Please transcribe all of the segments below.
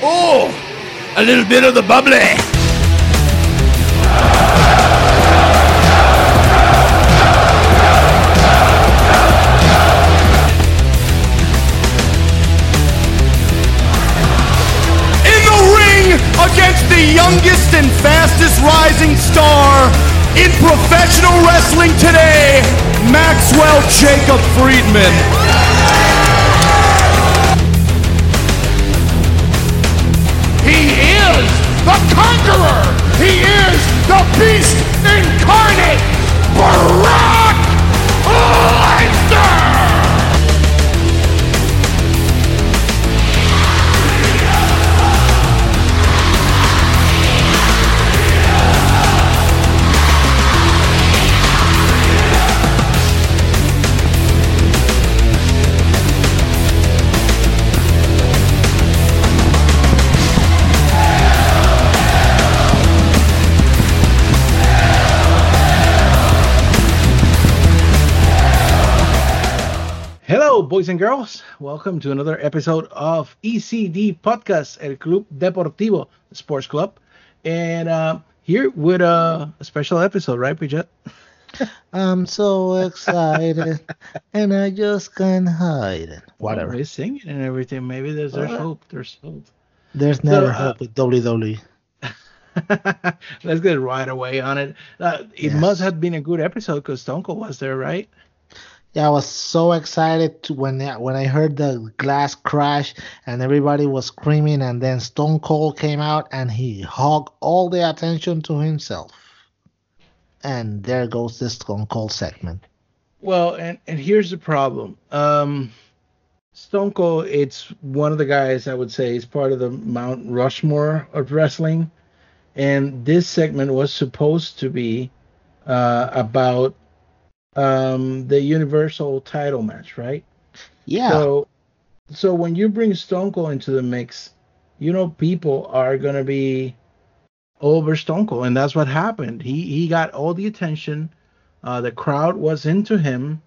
Oh, a little bit of the bubbly. In professional wrestling today, Maxwell Jacob Friedman. He is the conqueror. He is the beast incarnate. Brock Lesnar. Boys and girls. Welcome to another episode of ECD Podcast, El Club Deportivo Sports Club. And uh, here with a, a special episode, right, Bridget? I'm so excited, and I just can't hide it. Whatever. We're singing and everything. Maybe there's, there's hope. There's hope. There's never uh, hope with WWE. Let's get right away on it. Uh, it Yes. must have been a good episode because Cold was there, right? Yeah, I was so excited to when when I heard the glass crash and everybody was screaming, and then Stone Cold came out and he hogged all the attention to himself. And there goes this Stone Cold segment. Well, and, and here's the problem. Um, Stone Cold, it's one of the guys I would say is part of the Mount Rushmore of wrestling, and this segment was supposed to be uh, about um, the Universal Title match, right? Yeah, So, so when you bring Stone Cold into the mix, you know people are gonna be over Stone Cold, and that's what happened. He he got all the attention. Uh, the crowd was into him.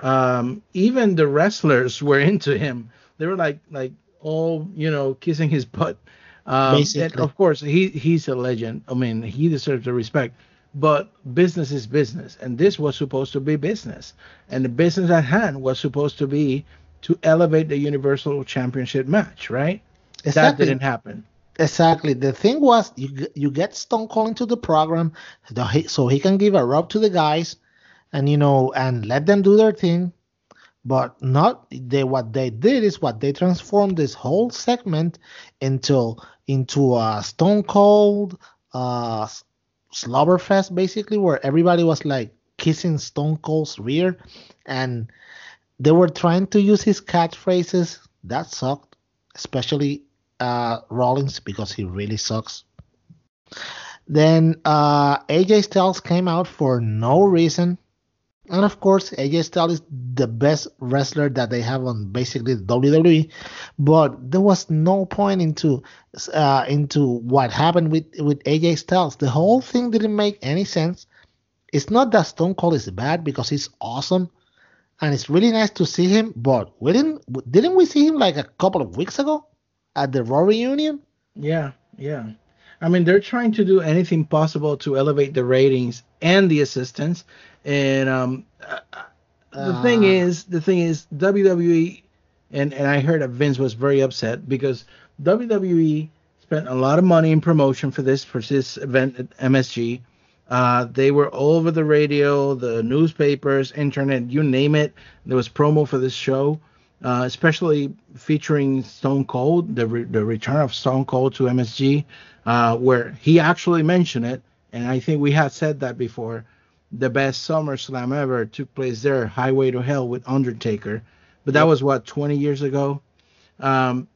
Um, even the wrestlers were into him. They were like like all you know kissing his butt. Um, and Basically. of course, he he's a legend. I mean, he deserves the respect. But business is business, and this was supposed to be business, and the business at hand was supposed to be to elevate the Universal Championship match, right? That exactly. didn't happen. Exactly. The thing was, you you get Stone Cold into the program, so he, can give a rub to the guys, and you know, and let them do their thing. But not they. What they did is what they transformed this whole segment into into a Stone Cold uh slobberfest, basically, where everybody was like kissing Stone Cold's rear, and they were trying to use his catchphrases. That sucked, especially uh, Rollins because he really sucks. Then uh, AJ Styles came out for no reason. And of course, AJ Styles is the best wrestler that they have on basically WWE, but there was no point into uh, into what happened with with AJ Styles. The whole thing didn't make any sense. It's not that Stone Cold is bad because he's awesome, and it's really nice to see him. But we didn't didn't we see him like a couple of weeks ago at the Raw reunion? Yeah, yeah. I mean, they're trying to do anything possible to elevate the ratings and the assistance. And um, uh, the thing Uh. is, the thing is, WWE, and and I heard that Vince was very upset because WWE spent a lot of money in promotion for this for this event at MSG. Uh, they were all over the radio, the newspapers, internet, you name it. There was promo for this show, uh, especially featuring Stone Cold, the re- the return of Stone Cold to MSG, uh, where he actually mentioned it, and I think we had said that before. The best SummerSlam ever took place there, Highway to Hell with Undertaker, but that was what 20 years ago. Um,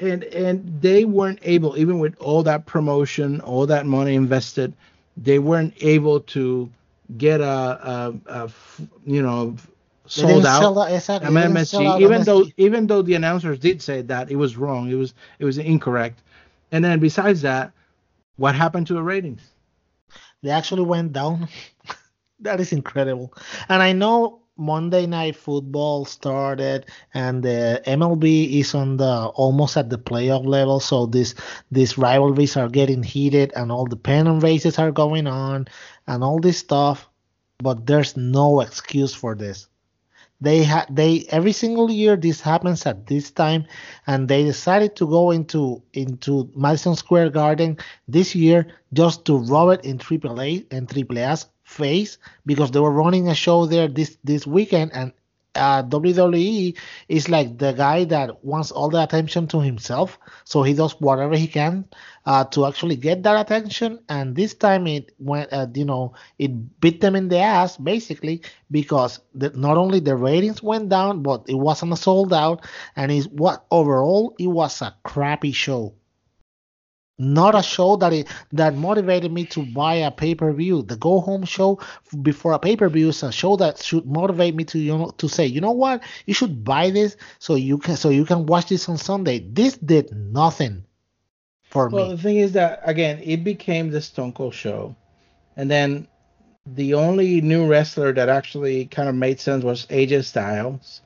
and and they weren't able, even with all that promotion, all that money invested, they weren't able to get a, a, a f- you know sold out. out- exactly. I'm they didn't sell out MSG, even MSG. though even though the announcers did say that it was wrong, it was it was incorrect. And then besides that, what happened to the ratings? They actually went down. that is incredible. And I know Monday Night Football started, and the MLB is on the almost at the playoff level. So this these rivalries are getting heated, and all the pennant races are going on, and all this stuff. But there's no excuse for this. They had they every single year this happens at this time, and they decided to go into into Madison Square Garden this year just to rub it in Triple AAA and Triple AAA's face because they were running a show there this this weekend and uh, WWE is like the guy that wants all the attention to himself, so he does whatever he can uh, to actually get that attention. And this time it went, uh, you know, it bit them in the ass basically because the, not only the ratings went down, but it wasn't sold out, and it's what overall it was a crappy show not a show that it, that motivated me to buy a pay-per-view. The go home show before a pay-per-view is a show that should motivate me to you know to say, you know what, you should buy this so you can so you can watch this on Sunday. This did nothing for well, me. Well, the thing is that again, it became the Stone Cold show, and then the only new wrestler that actually kind of made sense was AJ Styles.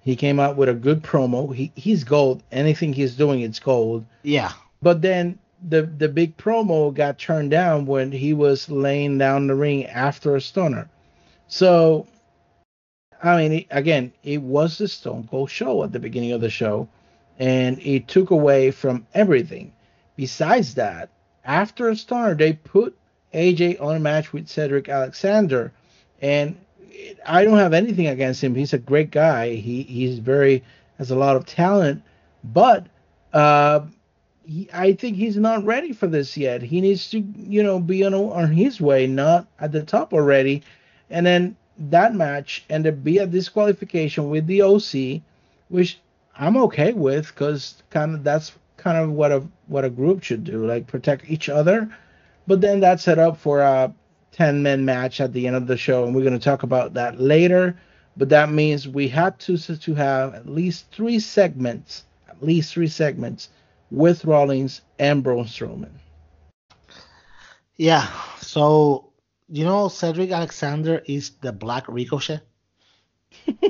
He came out with a good promo. He he's gold. Anything he's doing, it's gold. Yeah. But then the the big promo got turned down when he was laying down the ring after a stunner. So, I mean, again, it was the Stone Cold show at the beginning of the show, and it took away from everything. Besides that, after a stunner, they put AJ on a match with Cedric Alexander, and I don't have anything against him. He's a great guy. He he's very has a lot of talent, but uh, he, I think he's not ready for this yet. He needs to, you know, be on on his way, not at the top already. And then that match ended up be a disqualification with the OC, which I'm okay with because kind of that's kind of what a what a group should do, like protect each other. But then that set up for a 10 men match at the end of the show, and we're going to talk about that later. But that means we had to to have at least three segments, at least three segments with Rollins and Braun Strowman. Yeah. So you know Cedric Alexander is the Black Ricochet.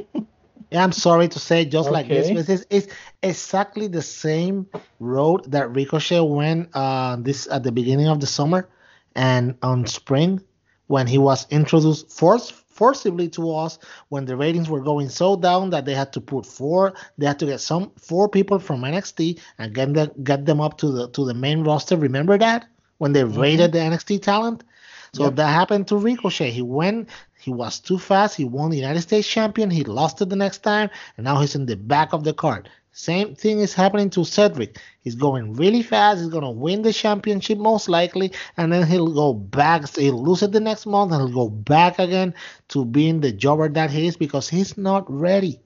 yeah, I'm sorry to say, just okay. like this, but it's, it's, exactly the same road that Ricochet went uh, this at the beginning of the summer and on spring when he was introduced first forcibly to us when the ratings were going so down that they had to put four they had to get some four people from NXT and get them get them up to the to the main roster. Remember that? When they mm-hmm. rated the NXT talent? So yep. that happened to Ricochet. He went he was too fast. He won the United States champion. He lost it the next time. And now he's in the back of the card same thing is happening to Cedric. He's going really fast. He's going to win the championship most likely, and then he'll go back. He'll lose it the next month, and he'll go back again to being the jobber that he is because he's not ready.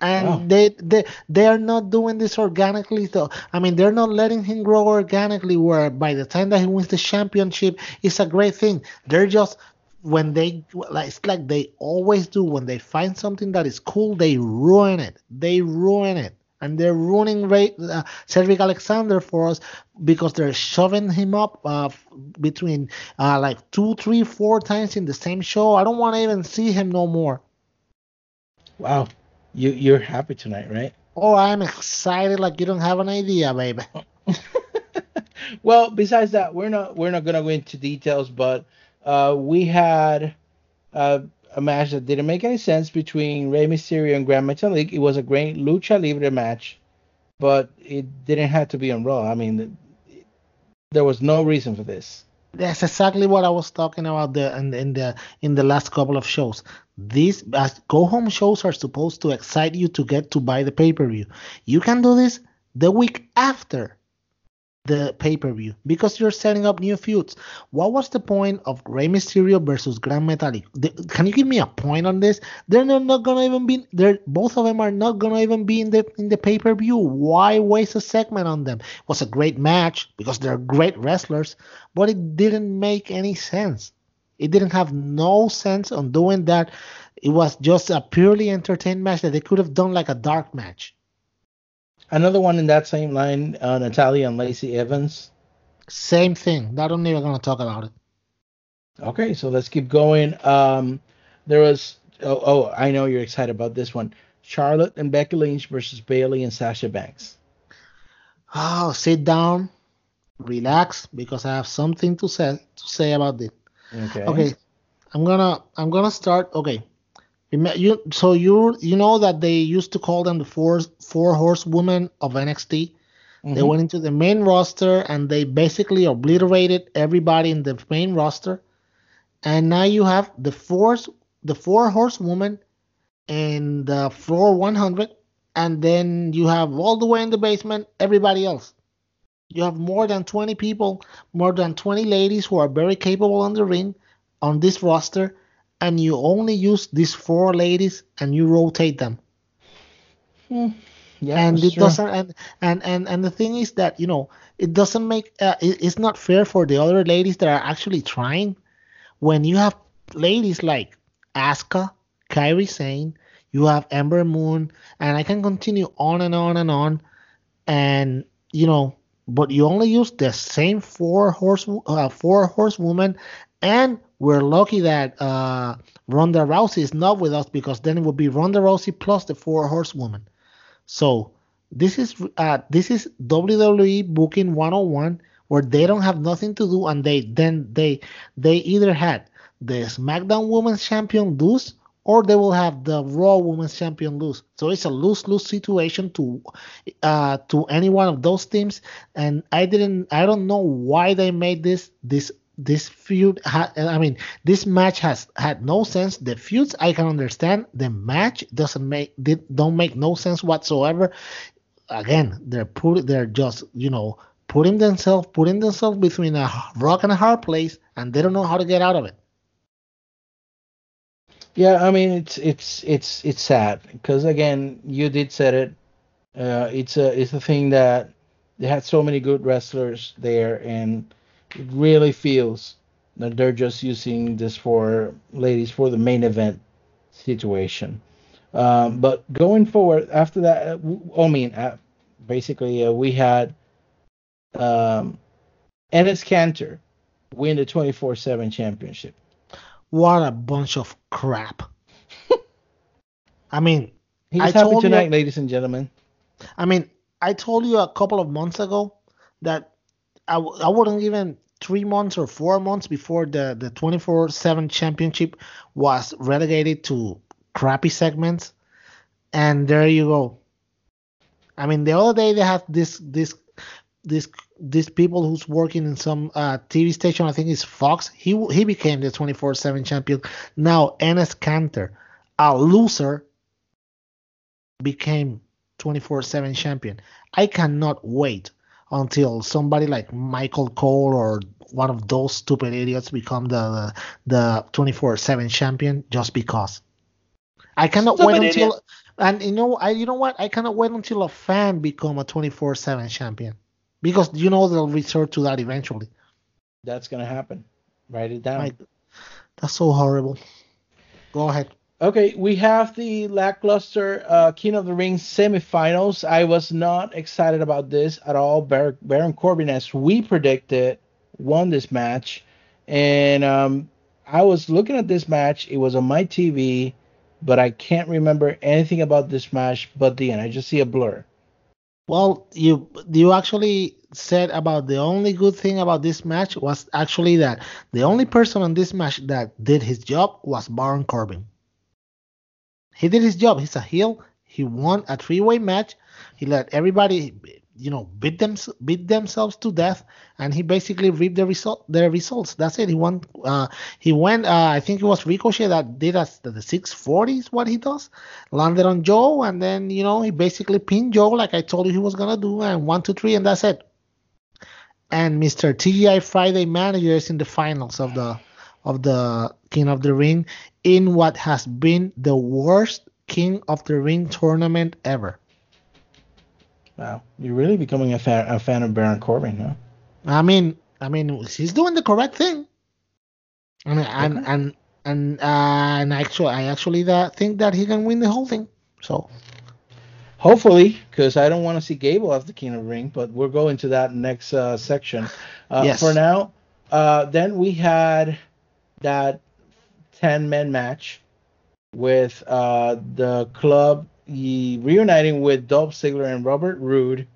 And they they they are not doing this organically though. I mean, they're not letting him grow organically. Where by the time that he wins the championship, it's a great thing. They're just when they like it's like they always do when they find something that is cool they ruin it they ruin it and they're ruining Ray, uh, Cedric Alexander for us because they're shoving him up uh, between uh, like two, three, four times in the same show. I don't want to even see him no more. Wow, you you're happy tonight, right? Oh, I'm excited like you don't have an idea, baby. well, besides that, we're not we're not gonna go into details, but uh, we had uh, a match that didn't make any sense between Rey Mysterio and Gran Metalik. It was a great lucha libre match, but it didn't have to be on Raw. I mean, there was no reason for this. That's exactly what I was talking about the in, in the in the last couple of shows. These go home shows are supposed to excite you to get to buy the pay per view. You can do this the week after the pay-per-view because you're setting up new feuds. What was the point of Rey Mysterio versus Gran Metalik? can you give me a point on this? They're not, not gonna even be. They're both of them are not gonna even be in the in the pay-per-view. Why waste a segment on them? It was a great match because they're great wrestlers, but it didn't make any sense. It didn't have no sense on doing that. It was just a purely entertained match that they could have done like a dark match. Another one in that same line, uh, Natalya and Lacey Evans. Same thing. Not only are going to talk about it. Okay, so let's keep going. Um, there was oh, oh I know you're excited about this one. Charlotte and Becky Lynch versus Bayley and Sasha Banks. Oh, sit down, relax, because I have something to say to say about this. Okay. Okay, I'm gonna I'm gonna start. Okay, you so you you know that they used to call them the four four horsewomen of NXT. Mm-hmm. They went into the main roster and they basically obliterated everybody in the main roster. And now you have the four the four horsewomen in the floor 100, and then you have all the way in the basement everybody else. You have more than 20 people, more than 20 ladies who are very capable on the ring on this roster, and you only use these four ladies and you rotate them. Hmm. Yeah, and it true. doesn't and, and and and the thing is that you know it doesn't make uh, it, it's not fair for the other ladies that are actually trying when you have ladies like Asuka, Kairi Sane, you have Ember Moon, and I can continue on and on and on, and you know, but you only use the same four horse uh, four horsewoman, and we're lucky that uh, Ronda Rousey is not with us because then it would be Ronda Rousey plus the four horsewoman. So this is uh, this is WWE booking 101 where they don't have nothing to do and they then they they either had the SmackDown Women's Champion lose or they will have the Raw Women's Champion lose. So it's a lose-lose situation to uh, to any one of those teams. And I didn't, I don't know why they made this this this feud ha- i mean this match has had no sense. The feuds i can understand. The match doesn't make don't make no sense whatsoever. Again they're put they're just you know putting themselves putting themselves between a rock and a hard place and they don't know how to get out of it. Yeah i mean it's it's it's it's sad because again you did said it. Uh, it's a it's a thing that they had so many good wrestlers there and it really feels that they're just using this for ladies for the main event situation. Um, but going forward, after that, uh, I mean, uh, basically, uh, we had um, Enes Kanter win the 24 7 championship. What a bunch of crap. I mean, he's I happy tonight, you, ladies and gentlemen. I mean, I told you a couple of months ago that I w- I wouldn't even three months or four months before the the 24/7 championship was relegated to crappy segments, and there you go. I mean, the other day they had this this this these people who's working in some uh, TV station. I think it's Fox. He he became the 24/7 champion. Now Enes Kanter, a loser, became 24/7 champion. I cannot wait until somebody like Michael Cole or one of those stupid idiots become the the 24/7 champion just because. I cannot stupid wait until idiot. and you know I you know what I cannot wait until a fan become a 24/7 champion because you know they'll resort to that eventually. That's gonna happen. Write it down. Like, that's so horrible. Go ahead. Okay, we have the lackluster uh, King of the Ring semifinals. I was not excited about this at all. Bar- Baron Corbin, as we predicted, won this match, and um, I was looking at this match. It was on my TV, but I can't remember anything about this match but the end. I just see a blur. Well, you you actually said about the only good thing about this match was actually that the only person on this match that did his job was Baron Corbin. He did his job. He's a heel. He won a three-way match. He let everybody, you know, beat them, beat themselves to death, and he basically reaped the result, the results. That's it. He won. Uh, he went. Uh, I think it was Ricochet that did us the, the 640 is what he does. Landed on Joe, and then you know he basically pinned Joe like I told you he was gonna do, and one, two, three, and that's it. And Mr. TGI Friday manager is in the finals of the of the King of the Ring in what has been the worst King of the Ring tournament ever. Wow, you're really becoming a fan, a fan of Baron Corbin, huh? I mean, I mean, he's doing the correct thing. I mean, and okay. and and uh, and actually, I actually uh, think that he can win the whole thing. So. Hopefully, because I don't want to see Gable as the King of the Ring, but we'll go into that next uh, section. Uh, yes. For now, uh, then we had that 10 man match with uh, the club reuniting with Dolph Ziggler and Robert Roode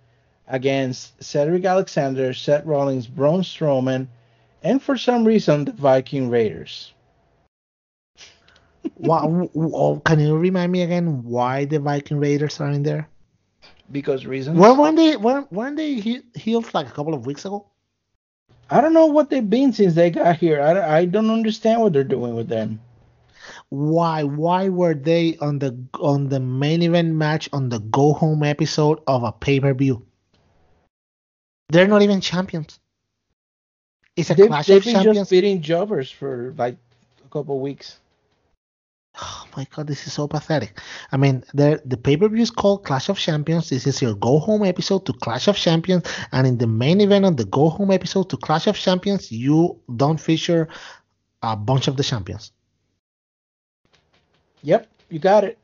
against Cedric Alexander, Seth Rollins, Braun Strowman, and for some reason the Viking Raiders. Oh, can you remind me again why the Viking Raiders are in there? Because reasons. Well, when they weren't weren't they he- healed like a couple of weeks ago? I don't know what they've been since they got here. I, I don't understand what they're doing with them. Why why were they on the on the main event match on the go home episode of a pay per view? They're not even champions. It's a They've, clash they've of been champions. just beating jobbers for like a couple weeks. Oh my god, this is so pathetic. I mean, the the pay per view is called Clash of Champions. This is your go home episode to Clash of Champions, and in the main event on the go home episode to Clash of Champions, you don't feature a bunch of the champions. Yep, you got it.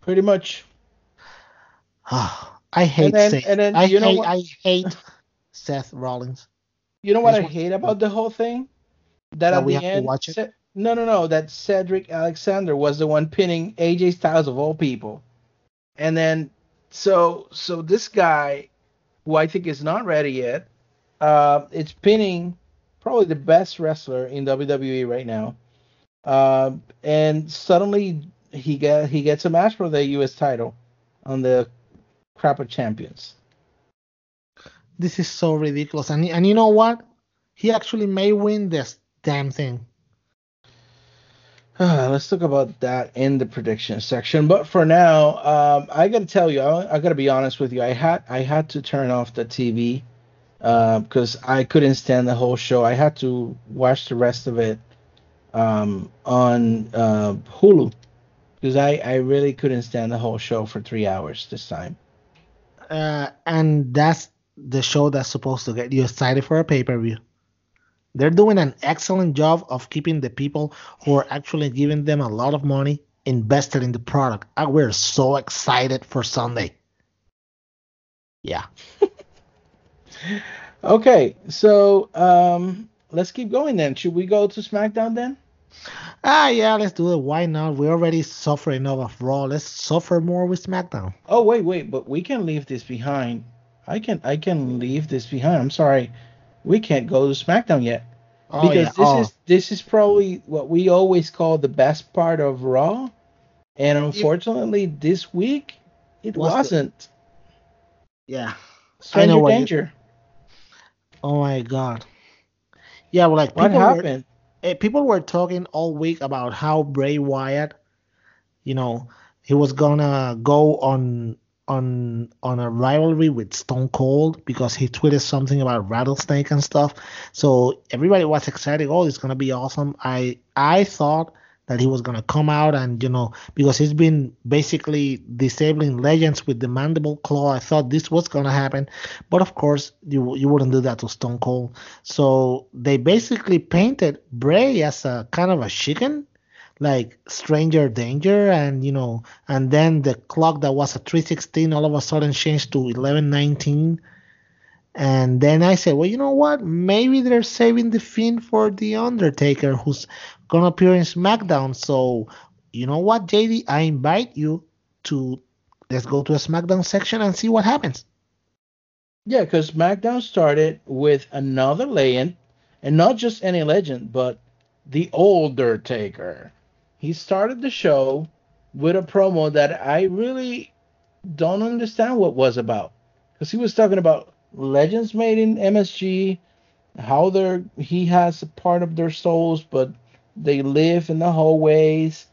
Pretty much. Ah, I hate then- Seth. and then I you know hate what- I hate Seth Rollins. You know what I hate about the whole thing? That, That at we the have to end, watch it? Ce- no, no, no. That Cedric Alexander was the one pinning AJ Styles of all people, and then so so this guy, who I think is not ready yet, uh, it's pinning probably the best wrestler in WWE right now, uh, and suddenly he get he gets a match for the U.S. title on the crap of champions. This is so ridiculous. And and you know what? He actually may win this damn thing. Uh, let's talk about that in the prediction section. But for now, um, I gotta tell you, I, I gotta be honest with you. I had I had to turn off the TV because I couldn't stand the whole show. I had to watch the rest of it um, on uh, Hulu because I I really couldn't stand the whole show for three hours this time. Uh, and that's the show that's supposed to get you excited for a pay per view. They're doing an excellent job of keeping the people who are actually giving them a lot of money invested in the product. And we're so excited for Sunday. Yeah. Okay, so um, let's keep going then. Should we go to SmackDown then? Ah, yeah, let's do it. Why not? We already suffer enough of Raw. Let's suffer more with SmackDown. Oh wait, wait, but we can leave this behind. I can I can leave this behind. I'm sorry. We can't go to SmackDown yet. Oh, because yeah. this oh. is this is probably what we always call the best part of Raw. And unfortunately this week it wasn't. yeah. Stranger what you- Danger. Oh my God. Yeah, well, like What people were, happened? eh, people were talking all week about how Bray Wyatt, you know, he was gonna go on on on a rivalry with Stone Cold because he tweeted something about rattlesnake and stuff. So everybody was excited. Oh, it's gonna be awesome. I I thought that he was gonna come out and you know because he's been basically disabling legends with the mandible claw. I thought this was gonna happen, but of course you you wouldn't do that to Stone Cold. So they basically painted Bray as a kind of a chicken, like Stranger Danger, and you know, and then the clock that was a 316 all of a sudden changed to 1119. And then I said, well, you know what? Maybe they're saving the Fiend for the Undertaker, who's gonna appear in SmackDown. So, you know what, JD? I invite you to let's go to a SmackDown section and see what happens. Yeah, because SmackDown started with another legend, and not just any legend, but the Undertaker. He started the show with a promo that I really don't understand what was about, because he was talking about legends made in MSG, how they're he has a part of their souls, but they live in the hallways,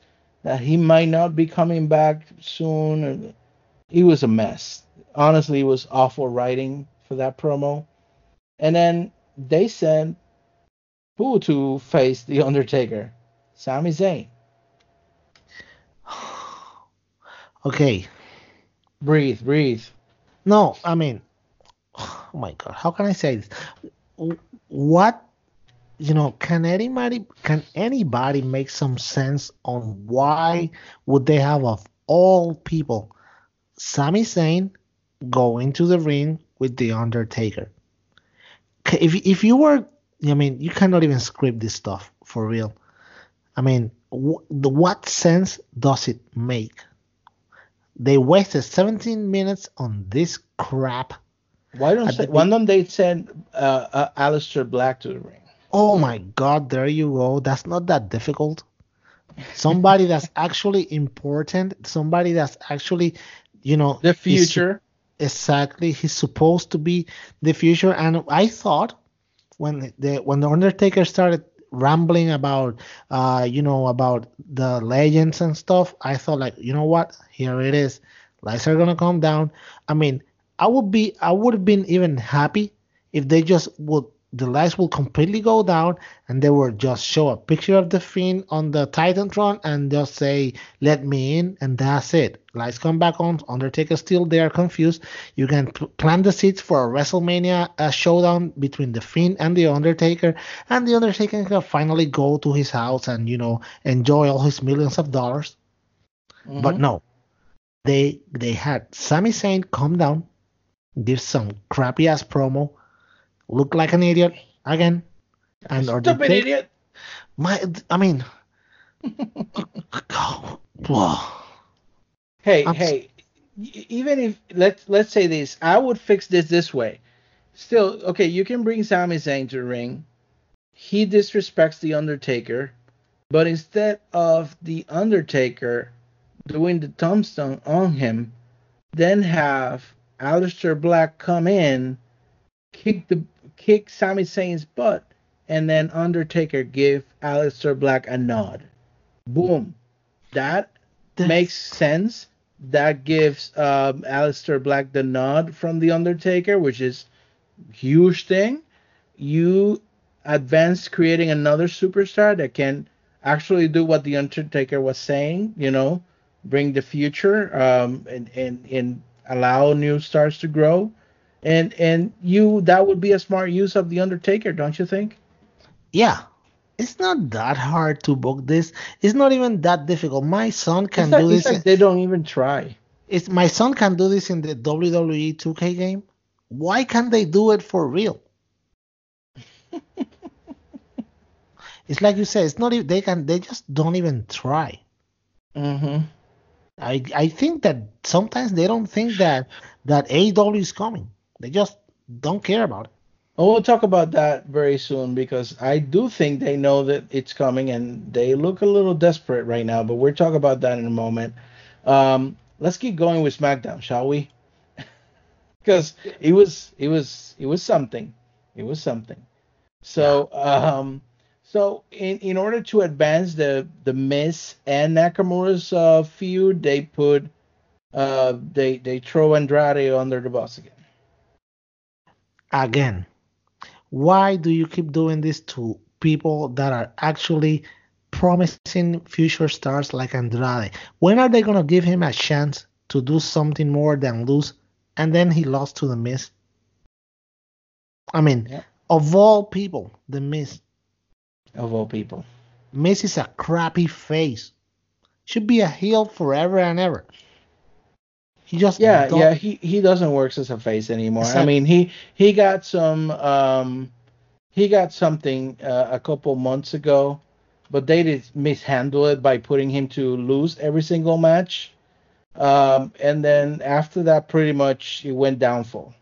that he might not be coming back soon. It was a mess honestly it was awful writing for that promo. And then they sent who to face the Undertaker? Sami Zayn. Okay. Breathe, breathe. No, I mean, oh my God, how can I say this? What, you know, can anybody can anybody make some sense on why would they have of all people, Sami Zayn go into the ring with the Undertaker? If if you were, I mean, you cannot even script this stuff for real. I mean, wh- the, what sense does it make? They wasted 17 minutes on this crap. Why don't say, the why don't they send uh, uh, Aleister Black to the ring? Oh my God, there you go. That's not that difficult. Somebody that's actually important, somebody that's actually, you know, The is- future. exactly he's supposed to be the future and i thought when the when the undertaker started rambling about uh you know about the legends and stuff i thought like you know what? Here it is. Lights are gonna come down. I mean i would be i would have been even happy if they just would the lights will completely go down and they will just show a picture of the fiend on the titantron and just say let me in and that's it. Lights come back on undertaker still there confused. You can p- plant the seeds for a wrestlemania uh, showdown between the fiend and the undertaker and the undertaker can finally go to his house and you know enjoy all his millions of dollars. But Mhm. no. They they had Sami Zayn come down give some crappy ass promo look like an idiot again and or Stupid they- idiot. my i mean Whoa. Hey, I'm hey. e- Even if let's let's say this, I would fix this this way. Still, okay, you can bring Sami Zayn to the ring. He disrespects the Undertaker, but instead of the Undertaker doing the tombstone on him, then have Aleister Black come in, kick the kick Sami Zayn's butt, and then Undertaker give Aleister Black a nod. Boom. That That's- makes sense. That gives um, Aleister Black the nod from the Undertaker, which is huge thing. You advance creating another superstar that can actually do what the Undertaker was saying. You know, bring the future um, and and and allow new stars to grow. And and you that would be a smart use of the Undertaker, don't you think? yeah it's not that hard to book this it's not even that difficult my son can do this like they don't even try. it's my son can do this in the WWE 2K game why can't they do it for real it's like you said it's not even they can they just don't even try Mm-hmm. I I think that sometimes they don't think that that AEW is coming. They just don't care about it. And we'll talk about that very soon because I do think they know that it's coming and they look a little desperate right now. But we'll talk about that in a moment. Um, let's keep going with SmackDown, shall we? Because it was it was it was something. It was something. So um, so in in order to advance the the Miz and Nakamura's uh, feud, they put uh they they throw Andrade under the bus again. Again, why do you keep doing this to people that are actually promising future stars like Andrade? When are they gonna give him a chance to do something more than lose? And then he lost to the Miz. I mean, Yeah. of all people, the Miz. Of all people. Miz is a crappy face. Should be a heel forever and ever. He just Yeah, yeah, he he doesn't work as a face anymore. I mean, he he got some um he got something uh, a couple months ago, but they did mishandle it by putting him to lose every single match. Um and then after that pretty much it went downfall.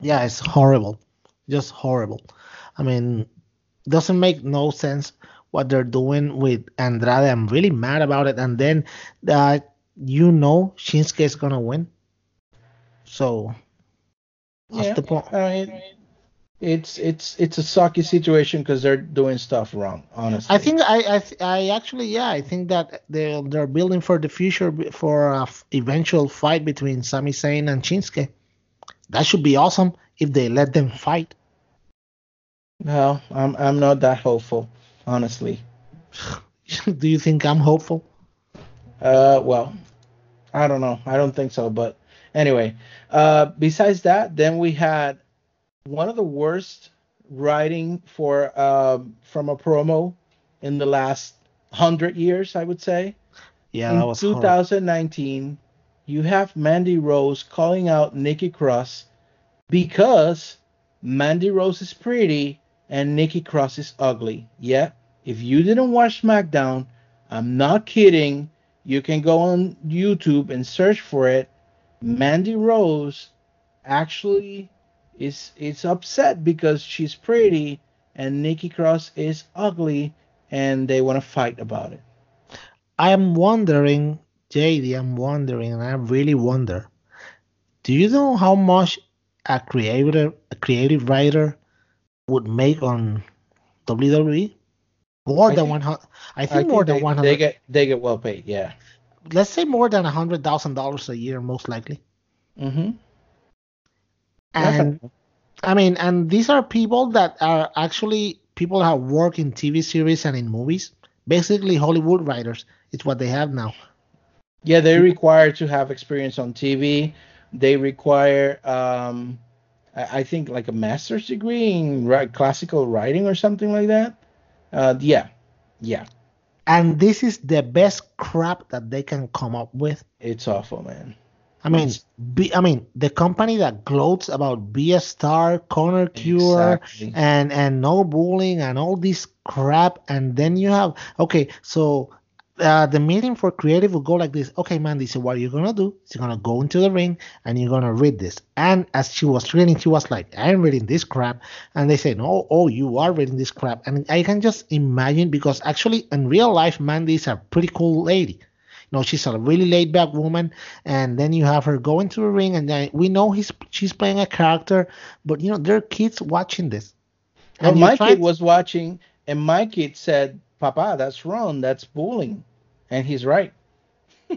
Yeah, it's horrible. Just horrible. I mean, doesn't make no sense what they're doing with Andrade. I'm really mad about it. And then uh, you know Shinsuke is gonna win. So what's Yeah, the point? I mean, it's it's it's a sucky situation because they're doing stuff wrong, honestly. I think I I, th- I actually yeah I think that they they're building for the future for a f- eventual fight between Sami Zayn and Shinsuke. That should be awesome if they let them fight. no, I'm I'm not that hopeful, honestly. Do you think I'm hopeful? Uh, well, I don't know. I don't think so. But anyway, uh, besides that, then we had one of the worst writing for um, from a promo in the last hundred years, I would say. Yeah, in that was horrible. 2019, you have Mandy Rose calling out Nikki Cross because Mandy Rose is pretty and Nikki Cross is ugly. Yeah, If you didn't watch SmackDown, I'm not kidding. You can go on YouTube and search for it. Mandy Rose actually is is upset because she's pretty and Nikki Cross is ugly and they want to fight about it. I am wondering, JD, I'm wondering, and I really wonder. Do you know how much a creative a creative writer would make on WWE? More I than think- one hundred. I I think more they, than one hundred. They get they get well paid, yeah. Let's say more than a hundred thousand dollars a year, most likely. Mm-hmm. And I mean, and these are people that are actually people that work in TV series and in movies. Basically, Hollywood writers. It's what they have now. Yeah, they require to have experience on TV. They require, um, I, I think, like a master's degree in classical writing or something like that. Uh, yeah, yeah, And this is the best crap that they can come up with. it's awful, man. I mean, be, I mean, the company that gloats about be a star, Connor's cure, Exactly. and and no bullying and all this crap, and then you have okay, so uh, the meeting for creative will go like this. Okay, Mandy, so what you're gonna do is you're gonna go into the ring and you're gonna read this. And as she was reading, she was like, "I'm reading this crap," and they say, "No, oh, you are reading this crap." And I can just imagine because actually in real life, Mandy is a pretty cool lady. You know, she's a really laid back woman, and then you have her go into the ring, and then we know he's she's playing a character, but you know there are kids watching this. And my kid was watching, and my kid said, "Papa, that's wrong. That's bullying," and he's right.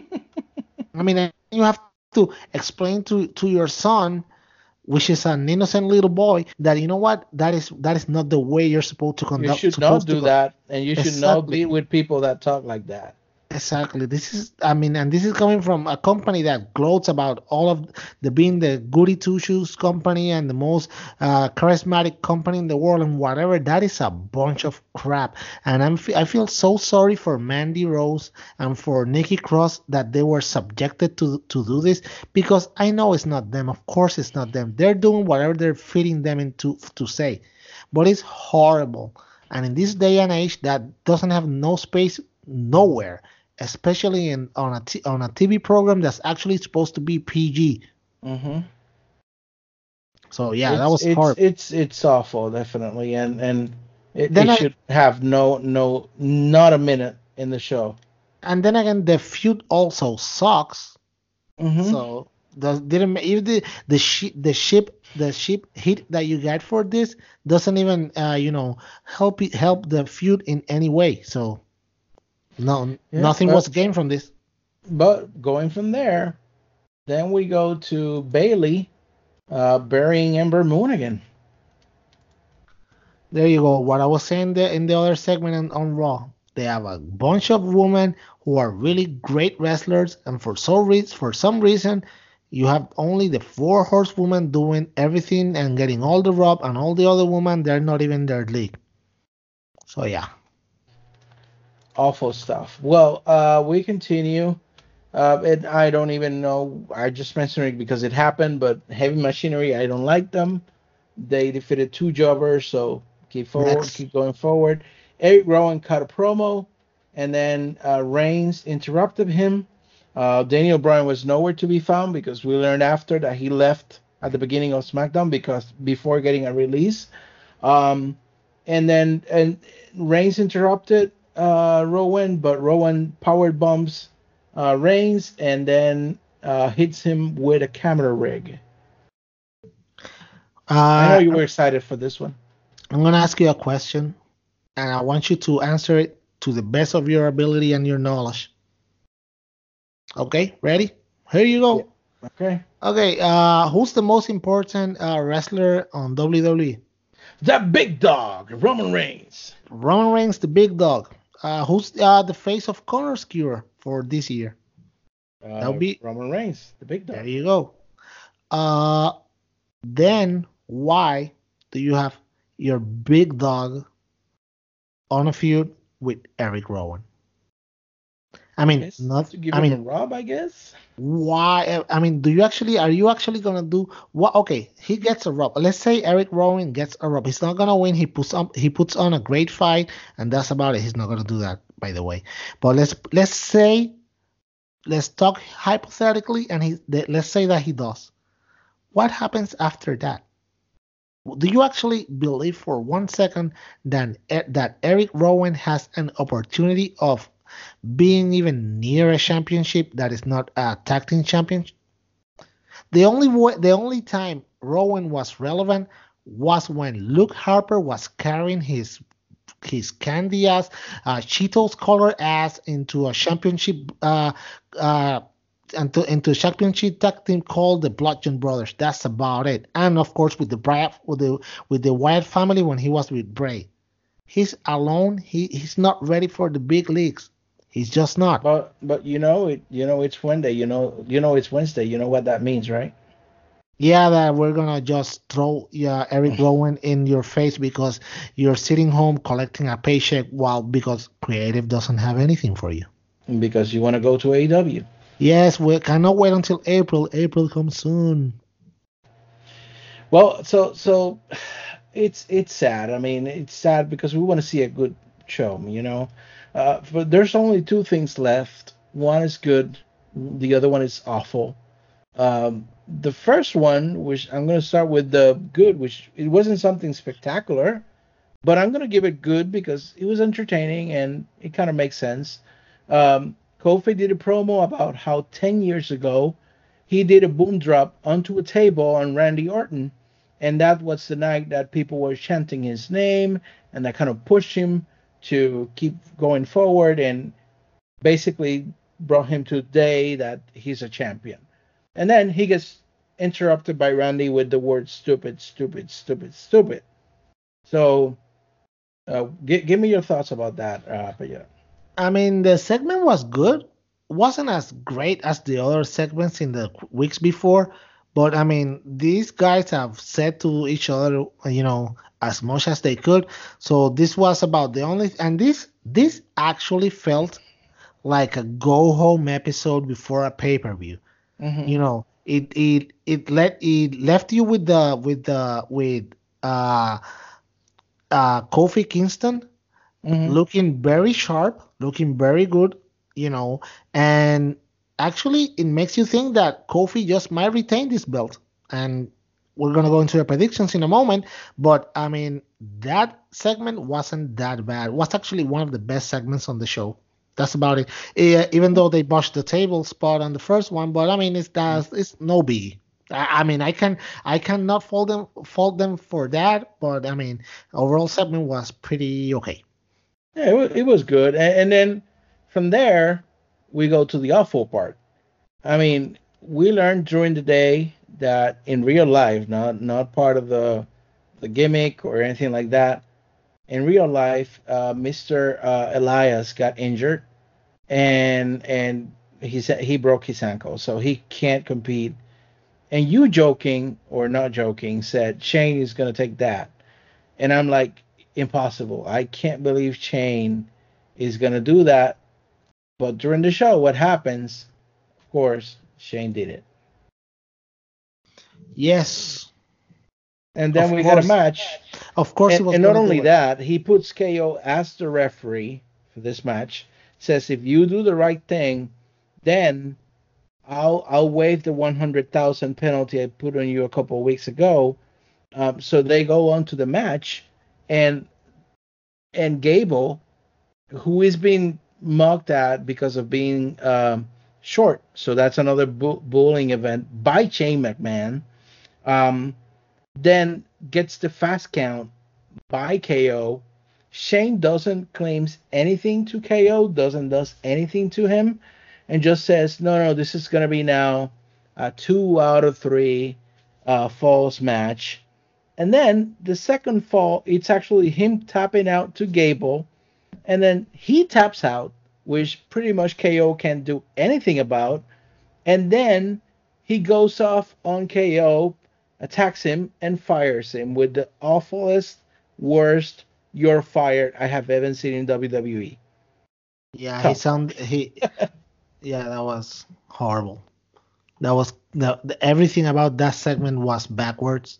I mean, you have to explain to to your son, which is an innocent little boy, that you know what that is that is not the way you're supposed to conduct. You should not do that, and you should not be with people that talk like that. Exactly. This is, I mean, and this is coming from a company that gloats about all of the being the goody two shoes company and the most uh, charismatic company in the world and whatever. That is a bunch of crap. And I'm, I feel so sorry for Mandy Rose and for Nikki Cross that they were subjected to to do this because I know it's not them. Of course, it's not them. They're doing whatever they're feeding them into to say, but it's horrible. And in this day and age, that doesn't have no space nowhere especially in on a t- on a TV program that's actually supposed to be PG. Mm-hmm. So yeah, that It's- was it's, horrible. It's it's awful, definitely, and and it, Then I- should have no no not a minute in the show. and then again, the feud also sucks. Mm-hmm. So does didn't if the the ship the ship the ship hit that you get for this doesn't even uh, you know help it, help the feud in any way. So no Yeah, nothing well- was gained from this. But going from there, then we go to Bayley uh, burying Ember Moon again. There you go. What I was saying there in the other segment on, on Raw, they have a bunch of women who are really great wrestlers, and for some reason, for some reason, you have only the four horsewomen doing everything and getting all the rub, and all the other women they're not even their league. So yeah, Awful stuff. Well, uh, we continue. Uh, and I don't even know. I just mentioned it because it happened. But Heavy Machinery, I don't like them. They defeated two jobbers, so keep forward, Next. keep going forward. Eric Rowan cut a promo, and then uh, Reigns interrupted him. Uh, Daniel Bryan was nowhere to be found because we learned after that he left at the beginning of SmackDown because before getting a release. Um, and then and Reigns interrupted uh, Rowan, but Rowan power bombs uh, Reigns and then uh, hits him with a camera rig. I know uh, you were excited for this one. I'm gonna ask you a question, and I want you to answer it to the best of your ability and your knowledge. Okay, ready? Here you go. Okay. Okay, uh, who's the most important uh, wrestler on WWE? The big dog, Roman Reigns. Roman Reigns, the big dog. Uh, who's uh, the face of Connor's cure for this year? Uh, That'll be- Roman Reigns, the big dog. There you go. Uh, then why do you have your big dog on a feud with Eric Rowan? I mean, Yes, not. to give I him mean, a rub, I guess. why? Eh, I mean, do you actually? Are you actually gonna do what? Okay, he gets a rub. Let's say Eric Rowan gets a rub. He's not gonna win. He puts on. He puts on a great fight, and that's about it. He's not gonna do that, by the way. But let's let's say, let's talk hypothetically, and he. Let's say that he does. What happens after that? Do you actually believe for one second that that Eric Rowan has an opportunity of being even near a championship that is not a tag team championship? The only way, the only time Rowan was relevant was when Luke Harper was carrying his his candy ass, uh, Cheetos color ass into a championship uh, uh, into into championship tag team called the Bludgeon Brothers. That's about it. And of course with the Bryant with the with the Wyatt family when he was with Bray. He's alone. He he's not ready for the big leagues. He's just not. But but you know it. You know it's Wednesday. You know you know it's Wednesday. You know what that means, right? Yeah, that we're gonna just throw yeah Eric Rowan in your face because you're sitting home collecting a paycheck while because creative doesn't have anything for you. Because you want to go to AEW. Yes, we cannot wait until April. April comes soon. Well, so so it's it's sad. I mean, it's sad because we want to see a good show, you know. Uh, but there's only two things left. One is good, the other one is awful. Um, the first one, which I'm going to start with the good, which it wasn't something spectacular, but I'm going to give it good because it was entertaining and it kind of makes sense. Um, Kofi did a promo about how 10 years ago he did a boom drop onto a table on Randy Orton, and that was the night that people were chanting his name, and that kind of pushed him to keep going forward, and basically brought him to day that he's a champion. And then he gets interrupted by Randy with the word stupid, stupid, stupid, stupid. So, uh, g- give me your thoughts about that, uh, Pellot. I mean, the segment was good. wasn't as great as the other segments in the weeks before, but I mean, these guys have said to each other, you know, as much as they could. So this was about the only, and this this actually felt like a go home episode before a pay per view. Mm-hmm. You know, it it it let it left you with the with the with uh uh Kofi Kingston Mhm. looking very sharp, looking very good, you know, and actually it makes you think that Kofi just might retain this belt. And we're gonna go into the predictions in a moment, but I mean that segment wasn't that bad. It was actually one of the best segments on the show. That's about it. Eh, even though they botched the table spot on the first one, but I mean it's that it's no biggie. I I mean, I can I cannot fault them fault them for that, but I mean, overall segment was pretty okay. Yeah, it was, it was good. And, and then from there, we go to the awful part. I mean, we learned during the day that in real life, not not part of the the gimmick or anything like that. In real life, uh, Mr. Uh, Elias got injured, and and he said he broke his ankle, so he can't compete. And you joking or not joking said Shane is gonna take that, and I'm like, impossible. I can't believe Shane is gonna do that. But during the show, what happens? Of course, Shane did it. Yes, And then Of we had a match. of course. And, was and not only that, he puts KO as the referee for this match. Says if you do the right thing, then I'll I'll waive the one hundred thousand penalty I put on you a couple of weeks ago. Um, so they go on to the match, and and Gable, who is being mocked at because of being um, short, so that's another bu- bullying event by Shane McMahon. Um, then gets the fast count by KO. Shane doesn't claims anything to KO, doesn't does anything to him, and just says, no, no, this is gonna be now a two out of three uh, falls match. And then the second fall, it's actually him tapping out to Gable, and then he taps out, which pretty much KO can't do anything about. And then he goes off on KO, attacks him, and fires him with the awfulest, worst "you're fired" I have ever seen in WWE. Yeah, he sound he. yeah, that was horrible. That was the, the everything about that segment was backwards,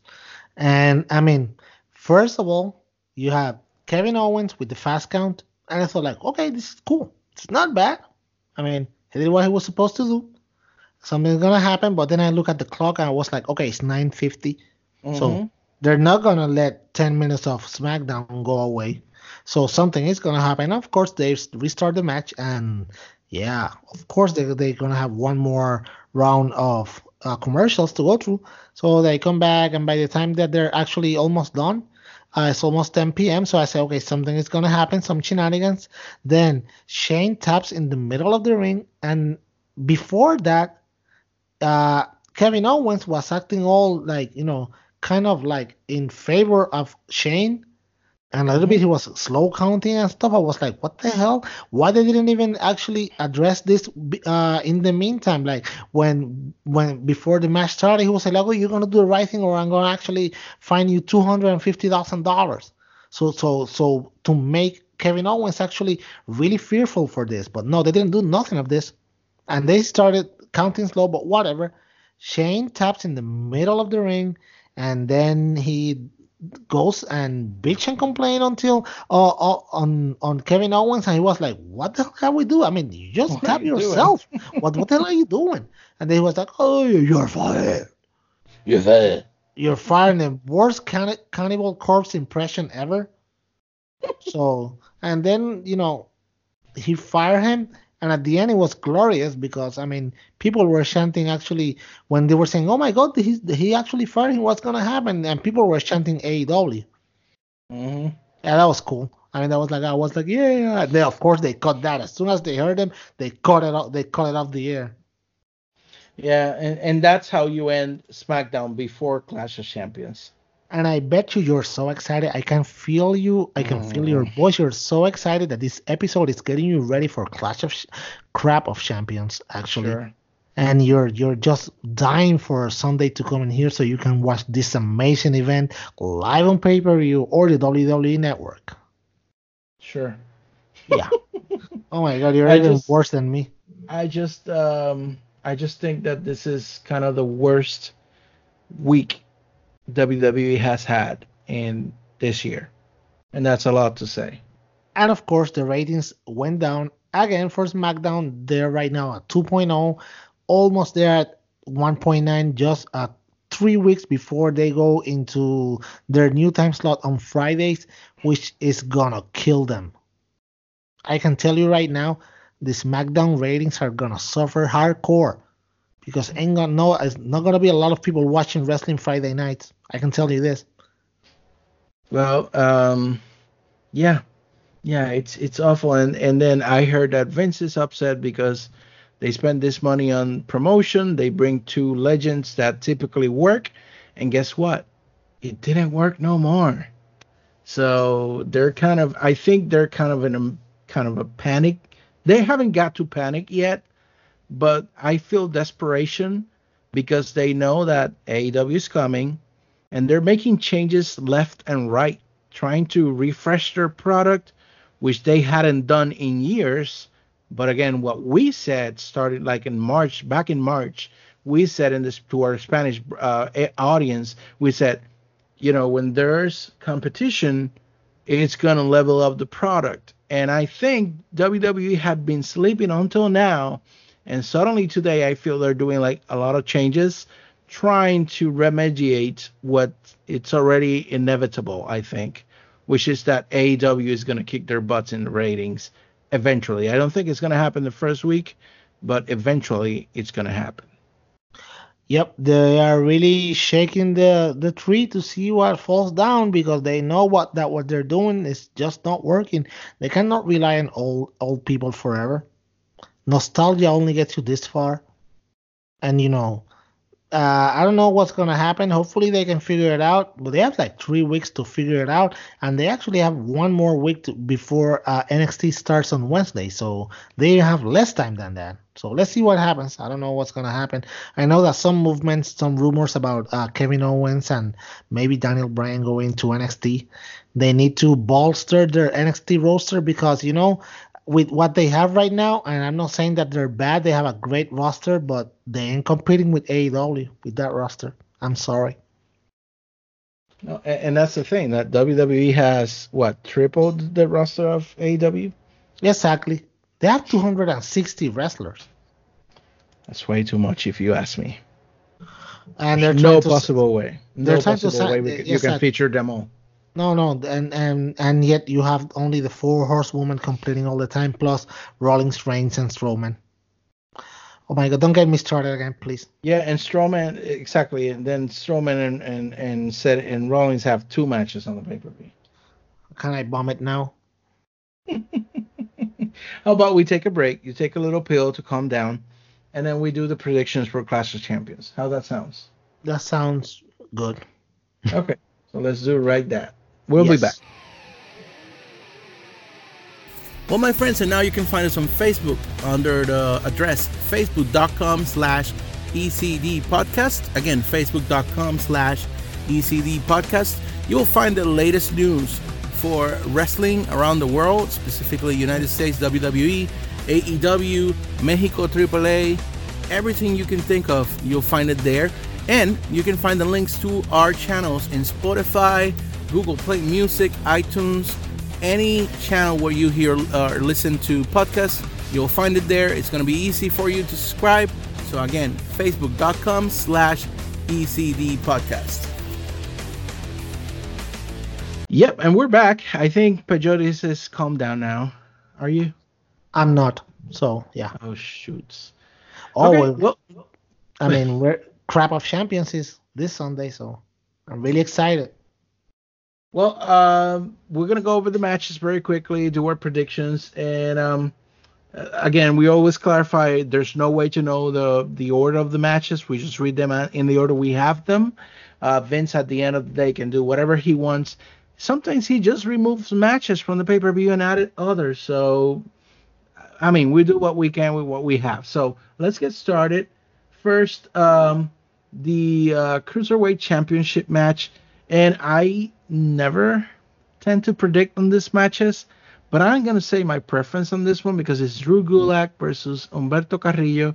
and I mean, first of all, you have Kevin Owens with the fast count, and I thought like, okay, this is cool. It's not bad. I mean, he did what he was supposed to do. Something's gonna happen, but then I look at the clock and I was like, okay, it's 9:50, Mm-hmm. so they're not gonna let 10 minutes of SmackDown go away. So something is gonna happen. Of course, they restart the match, and yeah, of course they they're gonna have one more round of uh, commercials to go through. So they come back, and by the time that they're actually almost done, uh, it's almost 10 p.m. So I say, okay, something is gonna happen, some shenanigans. Then Shane taps in the middle of the ring, and before that, uh, Kevin Owens was acting all like you know, kind of like in favor of Shane. And a little bit he was slow counting and stuff. I was like, what the hell? Why they didn't even actually address this uh, in the meantime? Like when when before the match started, he was like, oh, you're gonna do the right thing, or I'm gonna actually fine you two hundred and fifty thousand dollars. So so so to make Kevin Owens actually really fearful for this, but no, they didn't do nothing of this, and they started counting slow. But whatever. Shane taps in the middle of the ring, and then he goes and bitch and complain until uh, uh, on on Kevin Owens, and he was like, "What the hell can we do? I mean, you just What tap you yourself. what what the hell are you doing?" And then he was like, "Oh, you're fired. You're there. You're fired." The worst canni- Cannibal Corpse impression ever. so, and then you know, he fired him. And at the end, it was glorious because I mean, people were chanting actually when they were saying, "Oh my God, he he actually fired him. What's gonna happen?" And people were chanting AEW. Mm-hmm. Yeah, that was cool. I mean, that was like I was like, yeah, yeah. They, of course, they cut that as soon as they heard him. They cut it off. They cut it off the air. Yeah, and, and that's how you end SmackDown before Clash of Champions. And I bet you you're so excited. I can feel you. I can feel your voice. You're so excited that this episode is getting you ready for Clash of Sh- Crap of Champions, actually. Sure. And you're you're just dying for Sunday to come in here so you can watch this amazing event live on pay-per-view or the WWE Network. Sure. Yeah. oh my God, you're I even just- worse than me. I just um I just think that this is kind of the worst week WWE has had in this year. And that's a lot to say. And of course, the ratings went down again for SmackDown. They're right now at 2.0, almost there at 1.9, just three weeks before they go into their new time slot on Fridays, which is gonna kill them. I can tell you right now, the SmackDown ratings are gonna suffer hardcore because ain't gonna no, it's not gonna be a lot of people watching wrestling Friday nights. I can tell you this. Well, um yeah. Yeah, it's it's awful and and then I heard that Vince is upset because they spend this money on promotion, they bring two legends that typically work and guess what? It didn't work no more. So they're kind of I think they're kind of in a kind of a panic. They haven't got to panic yet, but I feel desperation because they know that AEW is coming and they're making changes left and right, trying to refresh their product, which they hadn't done in years. But again, what we said started like in March, back in March, we said in this to our Spanish uh, audience, we said, you know, when there's competition, it's gonna level up the product. And I think WWE had been sleeping until now, and suddenly today I feel they're doing like a lot of changes, trying to remediate what it's already inevitable. I think, which is that AEW is gonna kick their butts in the ratings eventually. I don't think it's gonna happen the first week, but eventually it's gonna happen. Yep, they are really shaking the the tree to see what falls down because they know what that what they're doing is just not working. They cannot rely on old old people forever. Nostalgia only gets you this far, and you know, uh, I don't know what's gonna happen. Hopefully they can figure it out, but they have like three weeks to figure it out, and they actually have one more week to, before uh, NXT starts on Wednesday, so they have less time than that. So let's see what happens. I don't know what's gonna happen. I know that some movements, some rumors about uh, Kevin Owens and maybe Daniel Bryan going to NXT. They need to bolster their NXT roster because you know with what they have right now, and I'm not saying that they're bad. They have a great roster, but they ain't competing with AEW with that roster. I'm sorry. No, and, and that's the thing that WWE has what tripled the roster of AEW. Exactly. They have 260 wrestlers, That's way too much, if you ask me. and they're no possible way. No possible way we can, you can feature them all. No, no, and and and yet you have only the four horsewomen completing all the time, plus Rollins, Reigns, and Strowman. Oh my God! Don't get me started again, please. Yeah, and Strowman exactly, and then Strowman and and and said and Rollins have two matches on the pay per view. Can I bomb it now? How about we take a break? You take a little pill to calm down, and then we do the predictions for Clash of Champions. How that sounds? That sounds good. Okay, so let's do right that. We'll be back. Well, my friends, and now you can find us on Facebook under the address facebook.com slash ECD podcast. Again, facebook.com slash ECD podcast. You'll find the latest news for wrestling around the world, specifically United States, WWE, AEW, Mexico AAA, everything you can think of, you'll find it there. And you can find the links to our channels in Spotify, Google Play Music, iTunes, any channel where you hear uh, or listen to podcasts, you'll find it there. It's going to be easy for you to subscribe. So again, facebook.com slash ECD podcast. Yep, and we're back. I think Pajotis is calmed down now. Are you? I'm not. So yeah. Oh shoots. Oh, Okay, well, well, I mean, we're crap of champions is this Sunday, so I'm really excited. Well, um, we're gonna go over the matches very quickly, do our predictions, and um, again, we always clarify there's no way to know the the order of the matches. We just read them in the order we have them. Uh, Vince at the end of the day can do whatever he wants. Sometimes he just removes matches from the pay per view and added others. So, I mean, we do what we can with what we have. So let's get started. First, um, the uh, cruiserweight championship match, and I never tend to predict on these matches, but I'm gonna say my preference on this one because it's Drew Gulak versus Humberto Carrillo,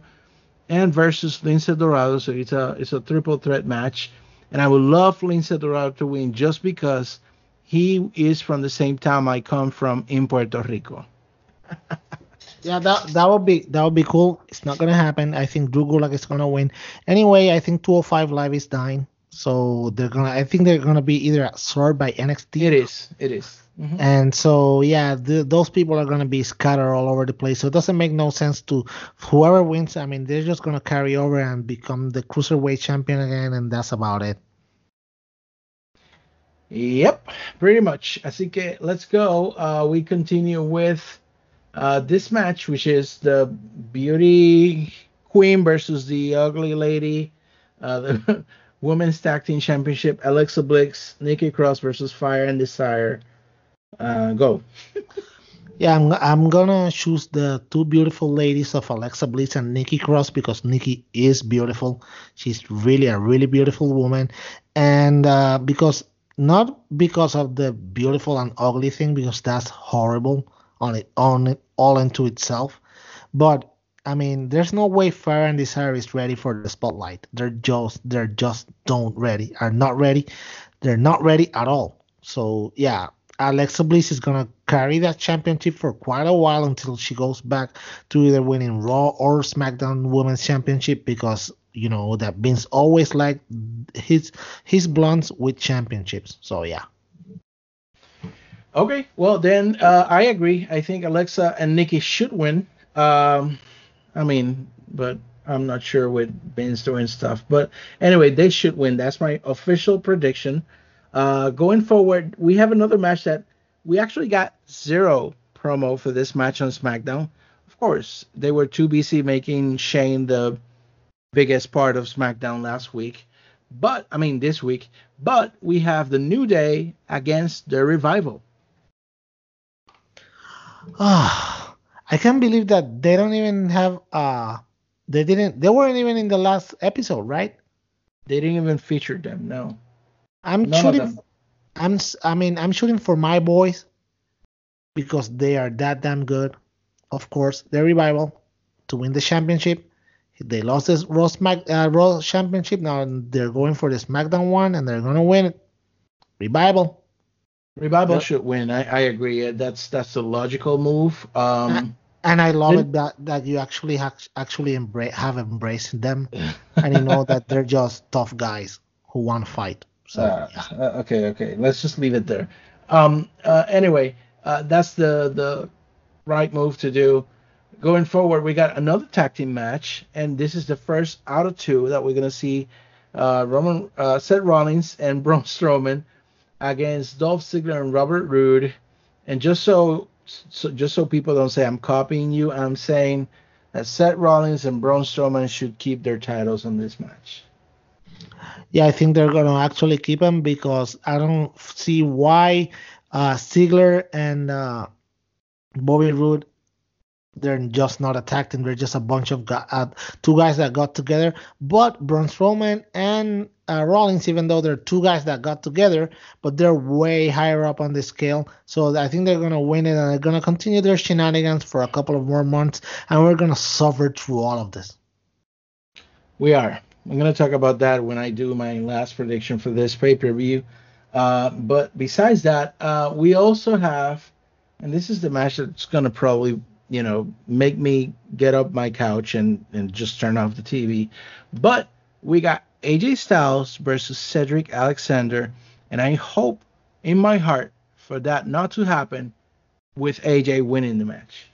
and versus Lince Dorado. So it's a it's a triple threat match, and I would love Lince Dorado to win just because he is from the same town I come from in Puerto Rico. Yeah, that that would be that would be cool. It's not gonna happen. I think Drew Gulak is gonna win. Anyway, I think 205 Live is dying, so they're gonna. I think they're gonna be either absorbed by NXT. It is. It is. Mhm. And so yeah, the, those people are gonna be scattered all over the place. So it doesn't make no sense to whoever wins. I mean, they're just gonna carry over and become the cruiserweight champion again, and that's about it. Yep, pretty much. Así que let's go. Uh, we continue with uh, this match, which is the Beauty Queen versus the Ugly Lady, uh, the Women's Tag Team Championship. Alexa Bliss, Nikki Cross versus Fire and Desire. Uh, go. Yeah, I'm I'm gonna choose the two beautiful ladies of Alexa Bliss and Nikki Cross because Nikki is beautiful. She's really a really beautiful woman, and uh, because not because of the beautiful and ugly thing because that's horrible on it on it all into itself, but I mean there's no way Fire and Desire is ready for the spotlight. They're just they're just don't ready are not ready. They're not ready at all. So yeah, Alexa Bliss is gonna carry that championship for quite a while until she goes back to either winning Raw or SmackDown Women's Championship because you know that Vince always liked his his blondes with championships. So yeah. Okay, well then uh, I agree. I think Alexa and Nikki should win. Um, I mean, but I'm not sure with Vince doing stuff. But anyway, they should win. That's my official prediction. Uh, going forward, we have another match that we actually got zero promo for this match on SmackDown. Of course, they were too busy making Shane the biggest part of SmackDown last week. But I mean this week. But we have the New Day against the Revival. Ah, I can't believe that they don't even have uh they didn't they weren't even in the last episode, right? They didn't even feature them. No. I'm None shooting. I'm I mean I'm shooting for my boys because they are that damn good. of course, the revival to win the championship. They lost this Raw, Smack, uh, Raw championship. Now they're going for the SmackDown one, and they're gonna win it. Revival. Revival Yep. should win. I, I agree. That's that's a logical move. Um, And I love it that, that you actually ha- actually embrace have embraced them, and you know that they're just tough guys who want to fight. So Uh, yeah. uh, okay, okay. Let's just leave it there. Um, uh, anyway, uh, that's the the right move to do. Going forward, we got another tag team match, and this is the first out of two that we're gonna see. Uh, Roman, uh, Seth Rollins and Braun Strowman against Dolph Ziggler and Robert Roode. And just so, so just so people don't say I'm copying you, I'm saying that Seth Rollins and Braun Strowman should keep their titles on this match. yeah, I think they're gonna actually keep them because I don't see why uh, Ziggler and uh, Bobby Roode they're just not attacked and they're just a bunch of gu- uh, two guys that got together. But Braun Strowman and uh, Rollins, even though they're two guys that got together, but they're way higher up on the scale. So I think they're gonna win it and they're gonna continue their shenanigans for a couple of more months, and we're gonna suffer through all of this. We are. I'm going to talk about that when I do my last prediction for this pay per view. Uh, but besides that, uh, we also have, and this is the match that's going to probably, you know, make me get up my couch and, and just turn off the TV. But we got AJ Styles versus Cedric Alexander. And I hope in my heart for that not to happen with AJ winning the match.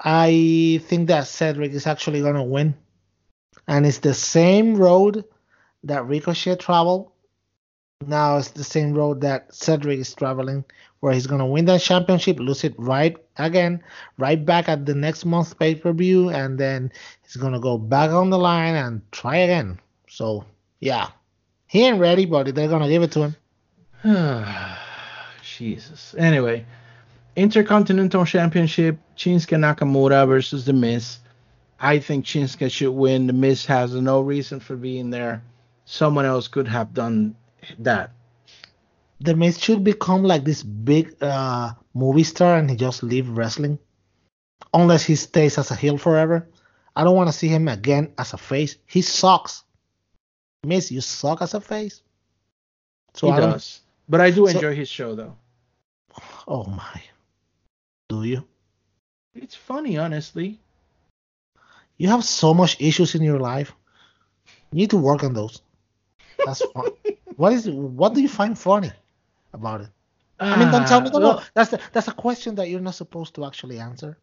I think that Cedric is actually gonna win, and it's the same road that Ricochet traveled. Now it's the same road that Cedric is traveling, where he's gonna win that championship, lose it right again, right back at the next month's pay per view, and then he's gonna go back on the line and try again. So yeah, he ain't ready, but they're gonna give it to him. Jesus. Anyway, Intercontinental Championship, Shinsuke Nakamura versus The Miz. I think Shinsuke should win. The Miz has no reason for being there. Someone else could have done that. The Miz should become like this big uh, movie star and he just leave wrestling. Unless he stays as a heel forever. I don't want to see him again as a face. He sucks. Miz, you suck as a face. So he I does. But I do So- enjoy his show, though. Oh my. Do you? It's funny, honestly. You have so much issues in your life. You need to work on those. That's fun. what is what do you find funny about it? I mean, don't tell me. Ah, No, no, that's the, that's a question that you're not supposed to actually answer.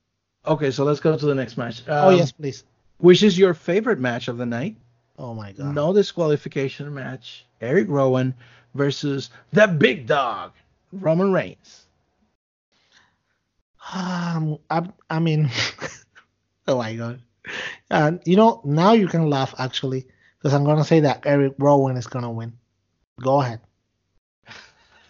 Okay, so let's go to the next match. oh Um, yes, please. Which is your favorite match of the night? Oh my god. No disqualification match. Eric Rowan versus the big dog, Roman Reigns. Um, I, I mean, oh my god. And you know, now you can laugh actually, because I'm gonna say that Eric Rowan is gonna win. Go ahead.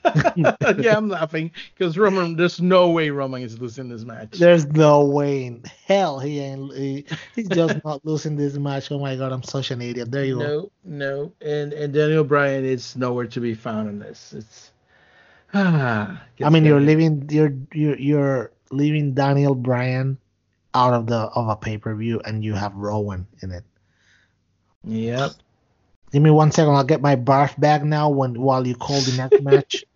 yeah, I'm laughing because Roman. There's no way Roman is losing this match. There's no way in hell he ain't. He, he's just not losing this match. Oh my god, I'm such an idiot. There you go. no, no, and and Daniel Bryan is nowhere to be found in this. It's ah. I mean, you're leaving. You're you're you're leaving Daniel Bryan out of the of a pay per view, and you have Rowan in it. Better. Yep. Give me one second. I'll get my barf bag now. When while you call the next match.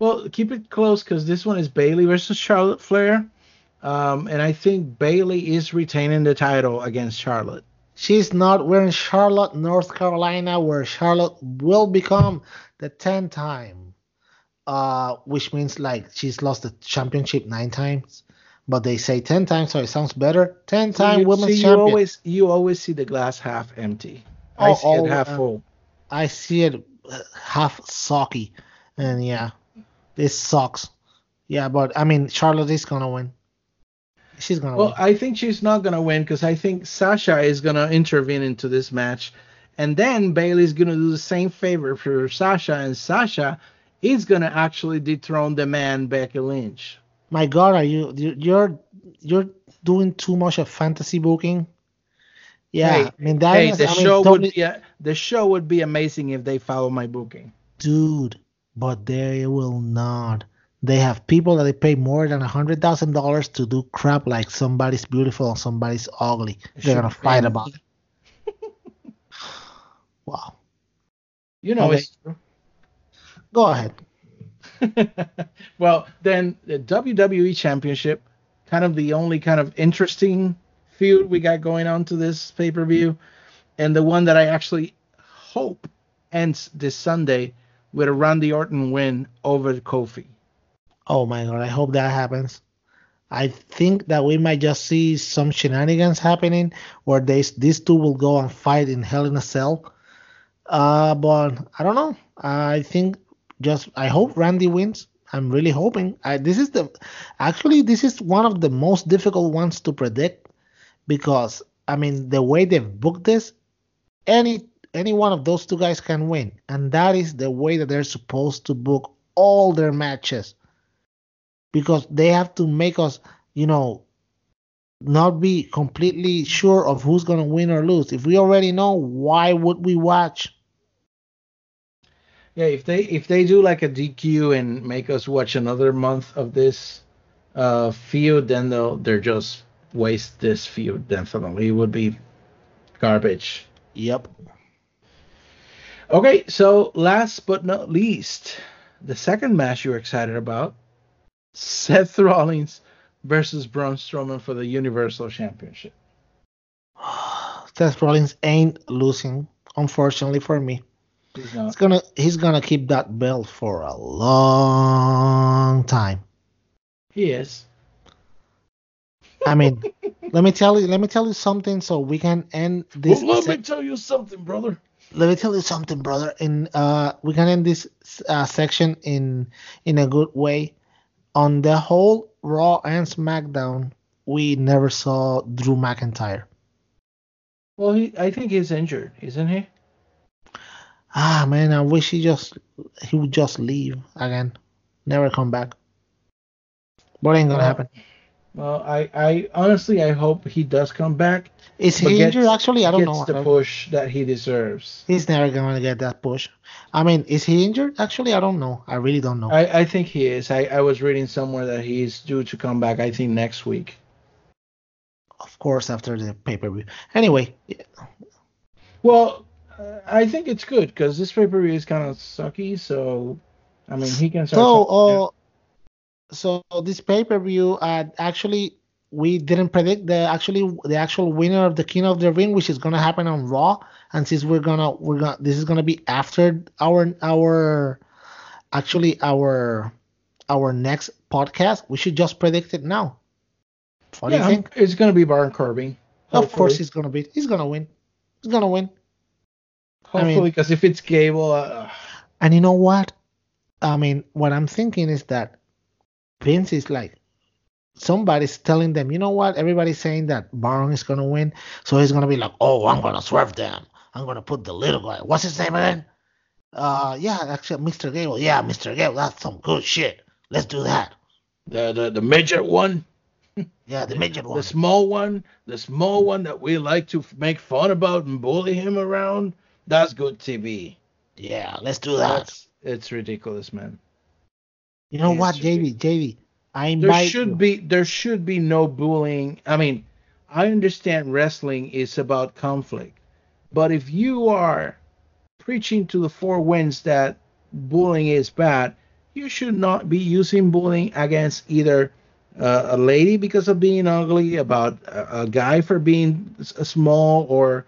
Well, keep it close because this one is Bayley versus Charlotte Flair, um, and I think Bayley is retaining the title against Charlotte. She's not. We're in Charlotte, North Carolina, where Charlotte will become the 10 time, uh, which means like she's lost the championship nine times, but they say 10 times, so it sounds better. 10 time you, women's see, you champion. always you always see the glass half empty. I Oh, see oh, it half uh, full. I see it uh, half socky, and yeah, this sucks. Yeah, but I mean, Charlotte is gonna win. She's gonna Well, win. I think she's not gonna win because I think Sasha is gonna intervene into this match, and then Bayley's gonna do the same favor for Sasha, and Sasha is gonna actually dethrone the man Becky Lynch. My God, are you you- you're you're doing too much of fantasy booking? Yeah, Hey, I mean that Hey, is, the I mean, show would totally- be uh, the show would be amazing if they follow my booking. dude, but they will not. they have people that they pay more than a hundred thousand dollars to do crap like somebody's beautiful and somebody's ugly. They're gonna fight about it. wow. You know Okay. it's true. Go ahead. well, then the WWE Championship, kind of the only kind of interesting feud we got going on to this pay per view, and the one that I actually hope ends this Sunday with a Randy Orton win over Kofi. Oh my god, I hope that happens. I think that we might just see some shenanigans happening where they, these two will go and fight in Hell in a Cell. Uh, but I don't know. I think just I hope Randy wins. I'm really hoping. I, this is the actually this is one of the most difficult ones to predict because I mean the way they've booked this, any any one of those two guys can win, and that is the way that they're supposed to book all their matches because they have to make us, you know, not be completely sure of who's going to win or lose. If we already know, why would we watch? Yeah, if they if they do like a DQ and make us watch another month of this uh feud, then they'll they're just waste this feud. Definitely, it would be garbage. Yep. Okay, so last but not least, the second match you're excited about, Seth Rollins versus Braun Strowman for the Universal Championship. Seth Rollins ain't losing, unfortunately for me. He's He's gonna he's gonna keep that belt for a long time. He is. I mean, let me tell you let me tell you something so we can end this. Well, let se- me tell you something, brother. let me tell you something, brother. In uh, we can end this uh, section in in a good way. On the whole Raw and SmackDown, we never saw Drew McIntyre. Well, he I think he's injured, isn't he? Ah man, I wish he just he would just leave again, never come back. But ain't gonna Well, happen. Well, I, I honestly I hope he does come back. Is he gets- injured? Actually, I don't gets know. the push that he deserves. He's never gonna get that push. I mean, is he injured? Actually, I don't know. I really don't know. I, I think he is. I, I was reading somewhere that he's due to come back. I think next week. of course, after the pay per view. Anyway, Well, I think it's good because this pay per view is kind of sucky. So, I mean, he can start. So, uh, so this pay per view, uh, actually, we didn't predict the actually the actual winner of the King of the Ring, which is gonna happen on Raw. And since we're gonna we're gonna this is gonna be after our our actually our our next podcast, we should just predict it now. What do you think? it's gonna be Baron Corbin. Of course, he's gonna be. He's gonna win. He's gonna win. I mean- because if it's Gable, uh, And you know what? I mean, what I'm thinking is that Vince is like, somebody's telling them, you know what? Everybody's saying that Baron is gonna win, so he's gonna be like, oh, I'm gonna swerve them. I'm gonna put the little guy. What's his name again? Uh, yeah, actually, Mr. Gable. Yeah, Mr. Gable. That's some good shit. Let's do that. the, the the midget one, Yeah, the midget one. the small one, the small one that we like to make fun about and bully him around. That's good TV. Yeah, let's do that. That's it's ridiculous, man. You know what, Davey? Davey, I There should you. be there should be no bullying. I mean, I understand wrestling is about conflict, but if you are preaching to the four winds that bullying is bad, you should not be using bullying against either uh, a lady because of being ugly, about a, a guy for being s- small, or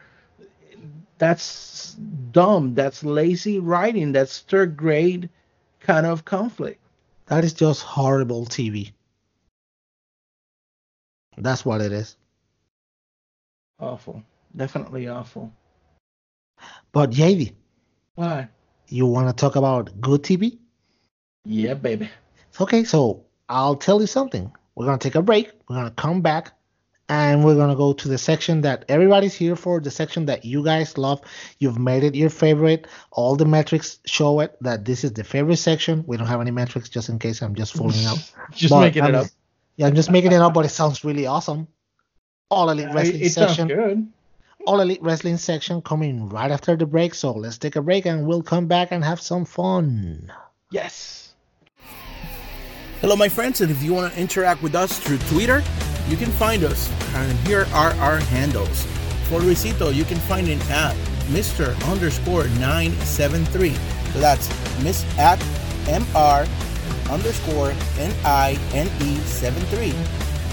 that's dumb. That's lazy writing. That's third grade kind of conflict. That is just horrible TV. That's what it is. Awful. Definitely awful. But JD, Why? you want to talk about good TV? Yeah, baby. Okay, so I'll tell you something. We're gonna take a break. We're gonna come back, and we're gonna go to the section that everybody's here for. The section that you guys love. You've made it your favorite. All the metrics show it that this is the favorite section. We don't have any metrics, just in case I'm just fooling out. Just But making it I'm- up. Yeah, I'm just making it up, but it sounds really awesome. All Elite It, Wrestling it sounds section. good. All Elite Wrestling section coming right after the break. So let's take a break and we'll come back and have some fun. Yes. Hello, my friends, and if you want to interact with us through Twitter, you can find us, and here are our handles. For Luisito, you can find him at Mr. underscore 973. So that's Miss at MR underscore N-I-N-E 73.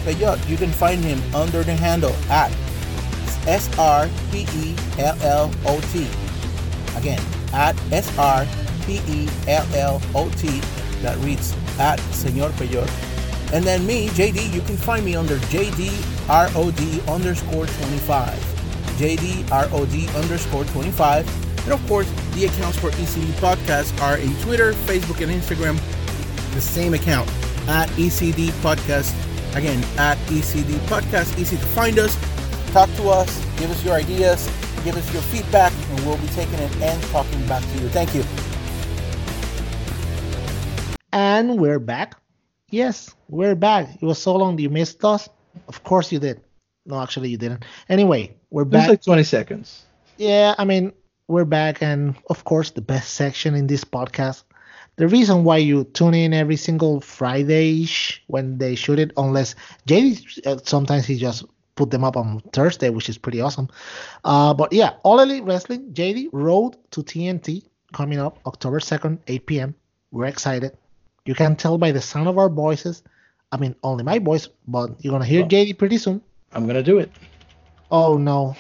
Pellot, you can find him under the handle at S-R-P-E-L-L-O-T. Again, at S-R-P-E-L-L-O-T. That reads at Senor Pellot. And then me, JD, you can find me under JDROD underscore 25. JDROD underscore 25. And of course, the accounts for ECD Podcast are in Twitter, Facebook, and Instagram. The same account at ECD Podcast. Again, at ECD Podcast. Easy to find us. Talk to us. Give us your ideas. Give us your feedback. And we'll be taking it and talking back to you. Thank you. And we're back. Yes, we're back. It was so long you missed us. Of course you did. No, actually you didn't. Anyway, we're It was back. like 20 seconds. Yeah, I mean, we're back, and of course, the best section in this podcast. The reason why you tune in every single Friday when they shoot it, unless JD uh, sometimes he just put them up on Thursday, which is pretty awesome. Uh, but yeah, All Elite Wrestling, JD Road to TNT coming up October 2nd, 8 p.m. We're excited. You can tell by the sound of our voices. I mean, only my voice, but you're gonna hear Oh. JD pretty soon. I'm going to do it. Oh no,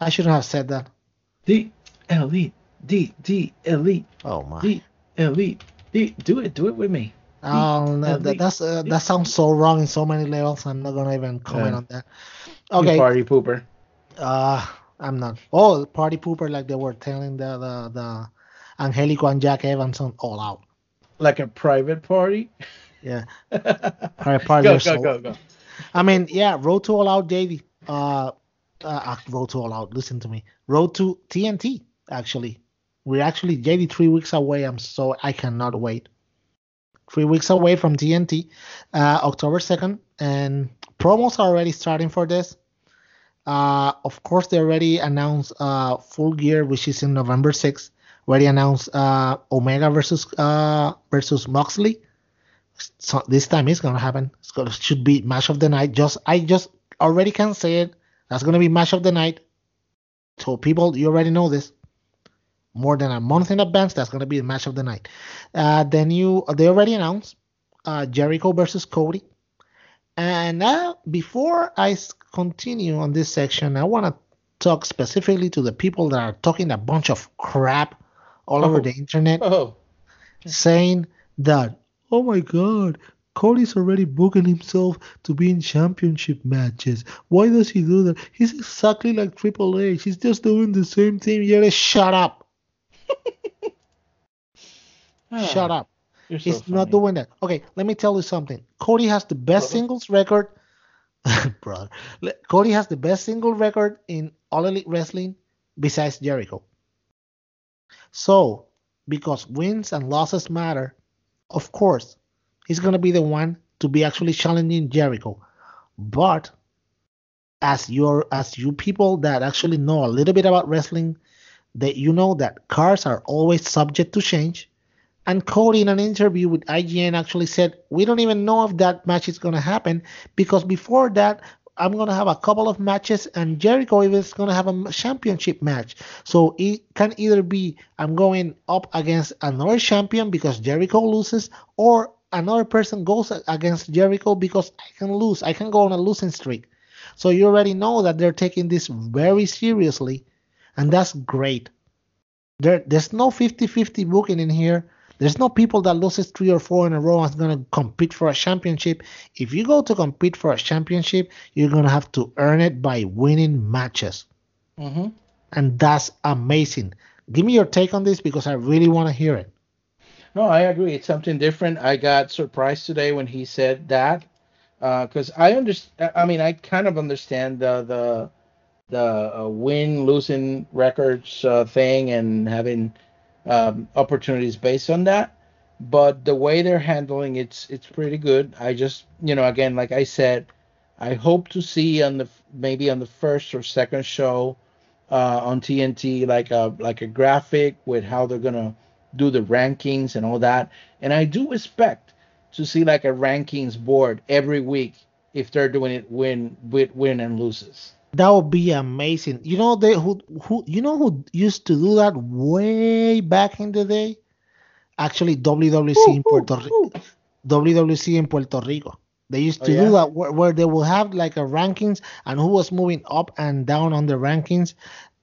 I shouldn't have said that. D, elite, D, D, elite, Oh my. D, elite, D. Do it. Do it with me. Oh, no, that, that's uh, that sounds so wrong in so many levels. I'm not gonna even comment Yeah. on that. You Okay. party pooper. Uh, I'm not. Oh, party pooper, like they were telling the the the Angelico and Jack Evans on All Out. Like a private party. Yeah. go, Party party. go, are so- go, go. I mean, yeah, Road to All Out, JD. Uh, uh, Road to All Out. Listen to me. Road to TNT. Actually, we're actually JD three weeks away. I'm so I cannot wait. Three weeks away from TNT, uh, October second, and promos are already starting for this. Uh, of course, they already announced uh, Full Gear, which is in November 6th. Already announced uh, Omega versus uh, versus Moxley so this time it's gonna happen. It's gonna should be match of the night. Just I just already can say it. That's gonna be match of the night. So people, you already know this. More than a month in advance, that's gonna be the match of the night. Uh, then you they already announced uh, Jericho versus Cody. And now before I continue on this section, I wanna talk specifically to the people that are talking a bunch of crap all over Oh. the internet Oh, saying that, oh my God, Cody's already booking himself to be in championship matches. Why does he do that? He's exactly like Triple H. He's just doing the same thing. Yeah, shut up. Ah, shut up. So He's not doing that. Okay, let me tell you something. Cody has the best Brother. singles record. Brother. Cody has the best single record in All Elite Wrestling besides Jericho. So, because wins and losses matter, of course, he's going to be the one to be actually challenging Jericho. But as your as you people that actually know a little bit about wrestling, that you know that cards are always subject to change. And Cody, in an interview with IGN, actually said, We don't even know if that match is going to happen because before that, I'm going to have a couple of matches, and Jericho is going to have a championship match. So it can either be I'm going up against another champion because Jericho loses, or another person goes against Jericho because I can lose. I can go on a losing streak. So you already know that they're taking this very seriously, and that's great. There, there's no 50-50 booking in here. There's no people that loses three or four in a row and is gonna compete for a championship. If you go to compete for a championship, you're gonna have to earn it by winning matches, Mm-hmm. and that's amazing. Give me your take on this because I really want to hear it. No, I agree. It's something different. I got surprised today when he said that, because I understand. I mean, I kind of understand the the the uh, win losing records uh, thing and having um, opportunities based on that. But the way they're handling it's it's pretty good. I just you know again like I said, I hope to see on the maybe on the first or second show uh, on TNT like a like a graphic with how they're gonna do the rankings and all that. And I do expect to see like a rankings board every week if they're doing it win with win and loses. That would be amazing. You know they who who you know who used to do that way back in the day? Actually, WWC in Puerto Rico. WWC in Puerto Rico. They used Oh, to yeah? do that where, where they will have like a rankings and who was moving up and down on the rankings,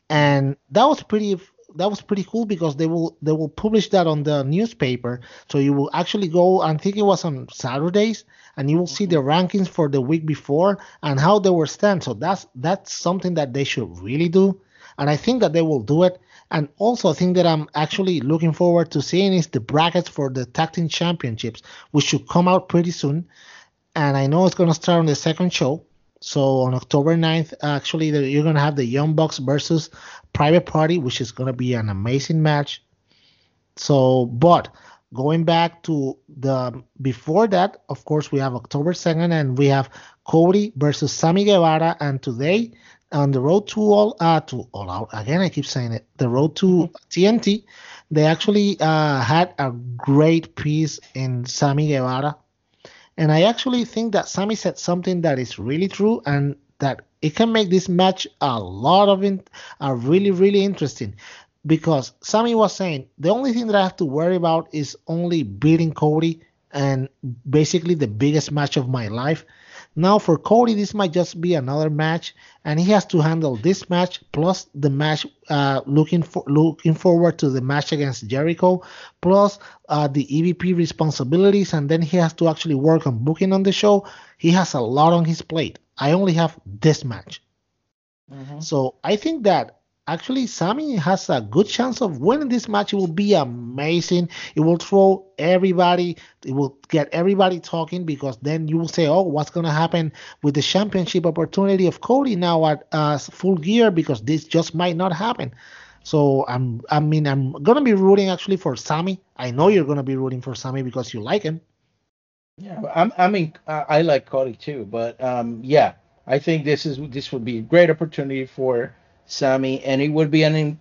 and that was pretty that was pretty cool because they will they will publish that on the newspaper. So you will actually go. I think it was on Saturdays, and you will see the mm-hmm. rankings for the week before and how they were stand. So that's that's something that they should really do, and I think that they will do it. And also, a thing that I'm actually looking forward to seeing is the brackets for the tag team championships, which should come out pretty soon. And I know it's going to start on the second show. So on October 9th, actually, the- you're going to have the Young Bucks versus Private Party, which is going to be an amazing match. So, but going back to the before that, of course, we have October 2nd and we have Cody versus Sammy Guevara. And today, on the road to all uh to all out again, I keep saying it, the road to TNT, they actually uh had a great piece in Sammy Guevara. And I actually think that Sammy said something that is really true and that it can make this match a lot of in, uh, really really interesting because Sammy was saying the only thing that I have to worry about is only beating Cody and basically the biggest match of my life. Now for Cody, this might just be another match, and he has to handle this match plus the match uh, looking for looking forward to the match against Jericho, plus uh, the EVP responsibilities, and then he has to actually work on booking on the show. He has a lot on his plate. I only have this match. So I think that actually Sammy has a good chance of winning this match. It will be amazing. It will throw everybody, it will get everybody talking because then you will say, oh, what's going to happen with the championship opportunity of Cody now at uh, full gear because this just might not happen. So I'm, I mean, I'm gonna be rooting actually for Sammy. I know you're gonna be rooting for Sammy because you like him. Yeah, I'm, I mean, I, like Cody too, but um, yeah, I think this is this would be a great opportunity for Sammy, and it would be an im-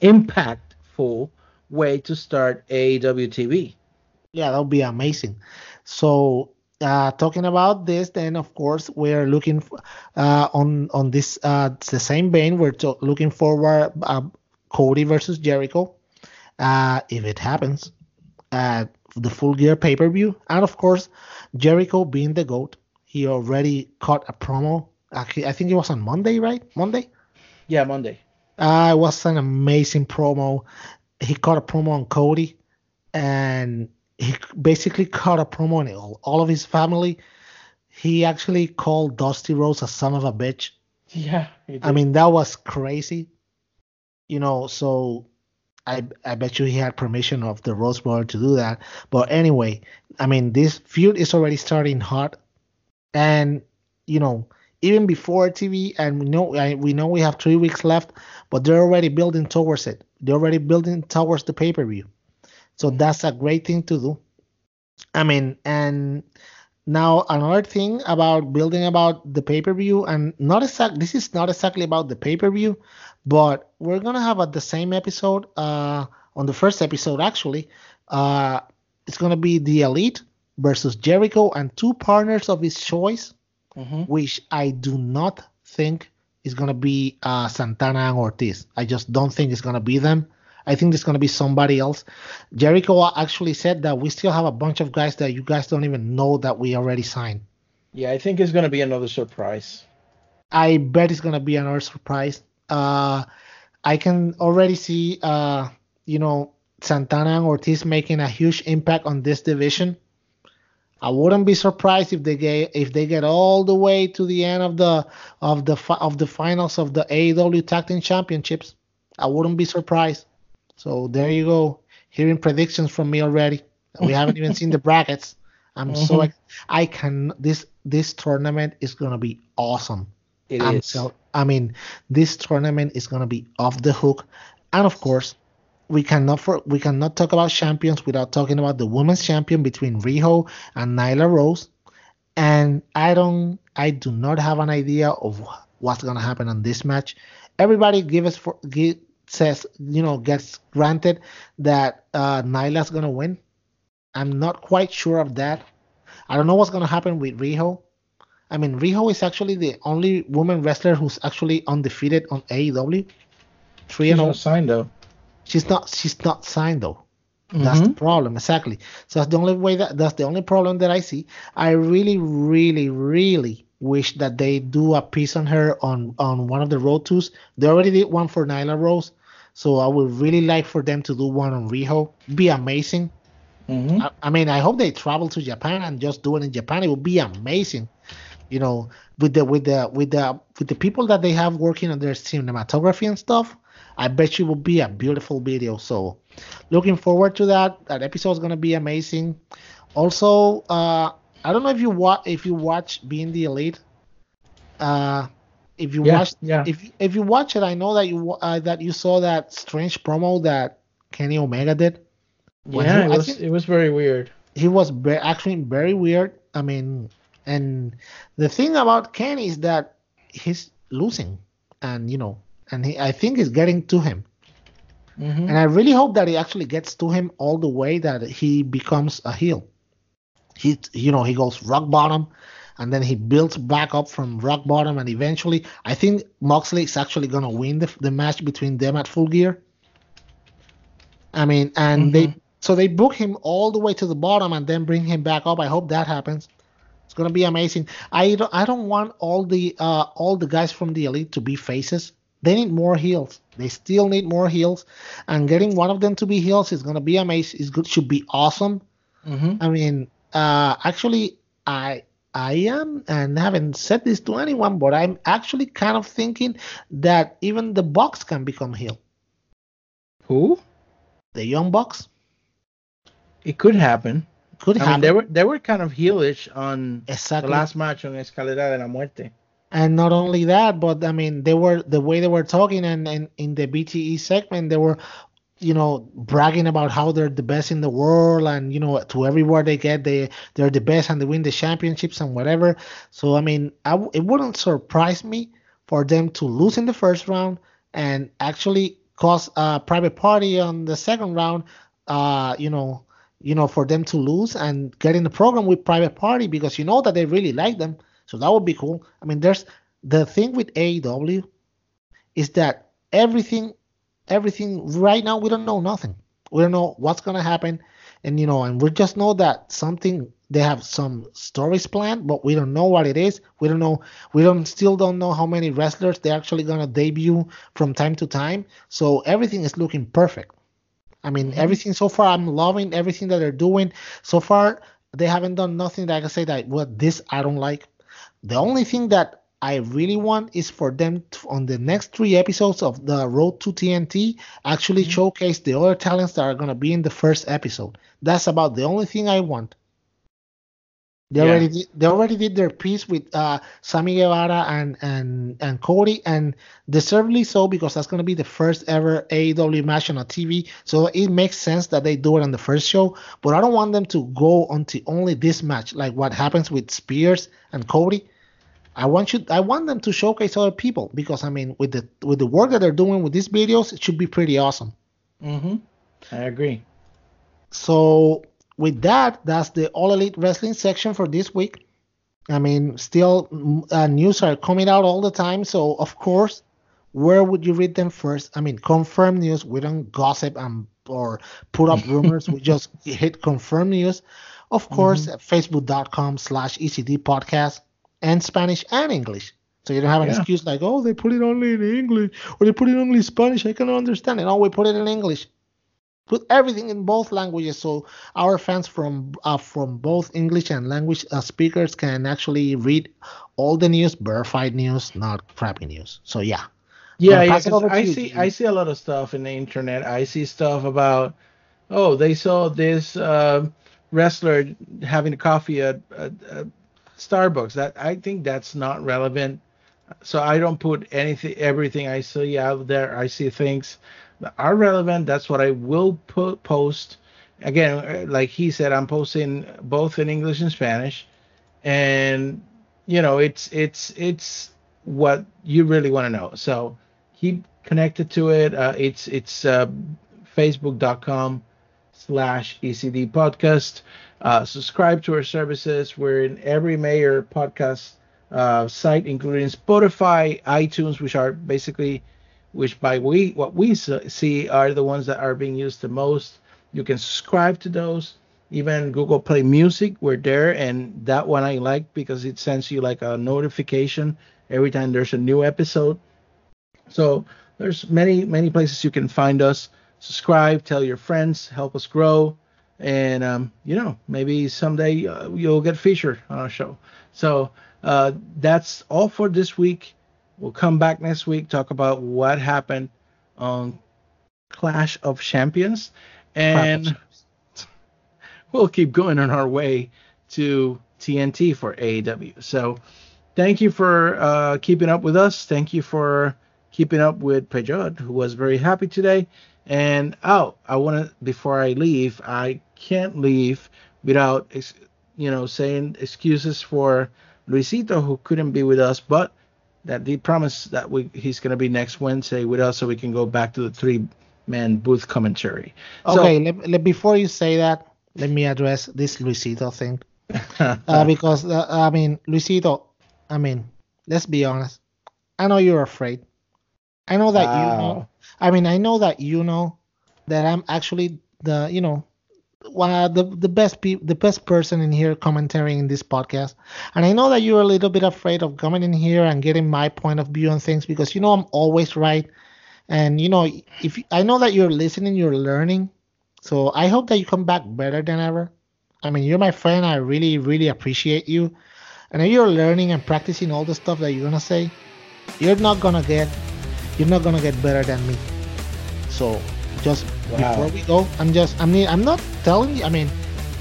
impactful way to start AEW TV. Yeah, that would be amazing. So, uh, talking about this, then of course we're looking uh, on on this uh, the same vein. We're looking forward uh, Cody versus Jericho, uh, if it happens, at the Full Gear pay per view, and of course Jericho being the goat, he already caught a promo. I think it was on Monday, right? Monday. Yeah, Monday. Uh, it was an amazing promo. He caught a promo on Cody, and he basically caught a promo on all, all of his family. He actually called Dusty Rhodes a son of a bitch. Yeah, I mean, that was crazy. You know, so I I bet you he had permission of the Rhodes brother to do that. But anyway, I mean, this feud is already starting hot, and you know, even before TV, and we know we know we have three weeks left, but they're already building towards it. They're already building towards the pay per view. So that's a great thing to do. I mean, and now another thing about building about the pay per view, and not exact. This is not exactly about the pay per view, but we're gonna have at the same episode, uh, on the first episode actually, uh, it's gonna be the Elite versus Jericho and two partners of his choice, Mhm. which I do not think is gonna be uh, Santana and Ortiz. I just don't think it's gonna be them. I think it's gonna be somebody else. Jericho actually said that we still have a bunch of guys that you guys don't even know that we already signed. Yeah, I think it's gonna be another surprise. I bet it's gonna be another surprise. Uh, I can already see, uh, you know, Santana and Ortiz making a huge impact on this division. I wouldn't be surprised if they get if they get all the way to the end of the of the of the finals of the AEW Tag Team Championships. I wouldn't be surprised. So there you go, hearing predictions from me already. We haven't even seen the brackets. I'm so Mhm. ex- I can this this tournament is gonna be awesome. It is. so- I mean, this tournament is gonna be off the hook, and of course, we cannot for, we cannot talk about champions without talking about the women's champion between Riho and Nyla Rose. And I don't, I do not have an idea of what's gonna happen on this match. Everybody give us for give, says you know gets granted that uh, Nyla's gonna win. I'm not quite sure of that. I don't know what's gonna happen with Riho. I mean, Riho is actually the only woman wrestler who's actually undefeated on AEW. Three She's and oh. signed though. She's not. She's not signed though. That's the Mhm. problem, exactly. So that's the only way that that's the only problem that I see. I really, really, really wish that they do a piece on her on on one of the road tours. They already did one for Nyla Rose, so I would really like for them to do one on Riho. Be amazing. Mhm. I, I mean, I hope they travel to Japan and just do it in Japan. It would be amazing. You know, with the with the with the with the people that they have working on their cinematography and stuff. I bet you will be a beautiful video. So, looking forward to that. That episode is gonna be amazing. Also, uh, I don't know if you watch if you watch Being the Elite. Uh, if you Yeah, watch yeah. if if you watch it, I know that you uh, that you saw that strange promo that Kenny Omega did. Yeah, he- it was it was very weird. he was ve- actually very weird. I mean, and the thing about Kenny is that he's losing, and you know, and he, I think it's getting to him. Mhm. And I really hope that it actually gets to him all the way that he becomes a heel. He, you know, he goes rock bottom, and then he builds back up from rock bottom, and eventually, I think Moxley is actually gonna win the, the match between them at Full Gear. I mean, and they Mhm. so they book him all the way to the bottom and then bring him back up. I hope that happens. It's gonna be amazing. I don't I don't want all the uh all the guys from the elite to be faces. They need more heels. They still need more heels, and getting one of them to be heels is gonna be amazing. Is good. Should be awesome. Mhm. I mean, uh, actually, I I am, and haven't said this to anyone, but I'm actually kind of thinking that even the Bucks can become heel. Who? The Young Bucks. It could happen. could I mean, happen. they were they were kind of heelish on exactly. the last match on Escalera de la Muerte. And not only that, but I mean, they were the way they were talking, and, and in the BTE segment, they were, you know, bragging about how they're the best in the world, and you know, to everywhere they get, they they're the best, and they win the championships and whatever. So I mean, I it wouldn't surprise me for them to lose in the first round and actually cause a private party on the second round. Uh, you know, you know, for them to lose and get in the program with private party because you know that they really like them. So that would be cool. I mean, there's the thing with AEW is that everything, everything right now we don't know nothing. We don't know what's gonna happen, and you know, and we just know that something they have some stories planned, but we don't know what it is. We don't know. We don't still don't know how many wrestlers they're actually gonna debut from time to time. So everything is looking perfect. I mean, mm-hmm. everything so far, I'm loving everything that they're doing. So far, they haven't done nothing that I can say that well, this I don't like. The only thing that I really want is for them to, on the next three episodes of the Road to TNT actually mm-hmm. showcase the other talents that are gonna be in the first episode. That's about the only thing I want. They Yeah. already did, they already did their piece with uh, Sammy Guevara and and and Cody, and deservedly so because that's gonna be the first ever AEW match on a TV. So it makes sense that they do it on the first show. But I don't want them to go onto only this match, like what happens with Spears and Cody. I want you I want them to showcase other people because I mean with the with the work that they're doing with these videos, it should be pretty awesome. Mm-hmm. I agree. So with that, that's the All Elite Wrestling section for this week. I mean, still uh, news are coming out all the time, so of course, where would you read them first? I mean, confirmed news. We don't gossip and or put up rumors. we just hit confirmed news. Of course, at facebook.com slash ECD podcast and Spanish and English. So you don't have an Yeah. excuse like, oh, they put it only in English or they put it only in Spanish. I cannot understand it. No, we put it in English put everything in both languages so our fans from uh, from both English and language uh, speakers can actually read all the news, verified news, not crappy news. So yeah, Yeah, yeah. pass it 'cause over to I you, see. I see a lot of stuff in the internet. I see stuff about oh they saw this uh, wrestler having a coffee at, at, at Starbucks. That I think that's not relevant. So I don't put anything everything I see out there. I see things are relevant. That's what I will put post. Again, uh, like he said, I'm posting both in English and Spanish, and you know it's it's it's what you really want to know. So keep connected to it. Uh, it's it's uh, facebook.com slash ECD podcast. Uh, subscribe to our services. We're in every major podcast uh, site, including Spotify, iTunes, which are basically, which by we what we see are the ones that are being used the most. You can subscribe to those. Even Google Play Music, we're there, and that one I like because it sends you like a notification every time there's a new episode. So there's many many places you can find us. Subscribe, tell your friends, help us grow and um, you know maybe someday uh, you'll get featured on our show. So uh, that's all for this week. We'll come back next week talk about what happened on Clash of Champions, and we'll keep going on our way to TNT for AEW. So thank you for uh, keeping up with us. Thank you for keeping up with Pellot, who was very happy today. And oh, I want to before I leave, I can't leave without you know saying excuses for Luisito who couldn't be with us, but that he promised that we he's going to be next Wednesday with us so we can go back to the three man booth commentary. Okay, so, let, let, before you say that, let me address this Luisito thing. uh, because uh, I mean, Luisito, I mean, let's be honest. I know you're afraid. I know that wow. you know I mean, I know that you know that I'm actually the, you know, one the the best pe- the best person in here commentating in this podcast, and I know that you're a little bit afraid of coming in here and getting my point of view on things because you know I'm always right, and you know if I know that you're listening, you're learning, so I hope that you come back better than ever. I mean, you're my friend. I really really appreciate you, and you're learning and practicing all the stuff that you're gonna say. You're not gonna get you're not gonna get better than me. So just wow. before we go, I'm just I mean I'm not telling you I mean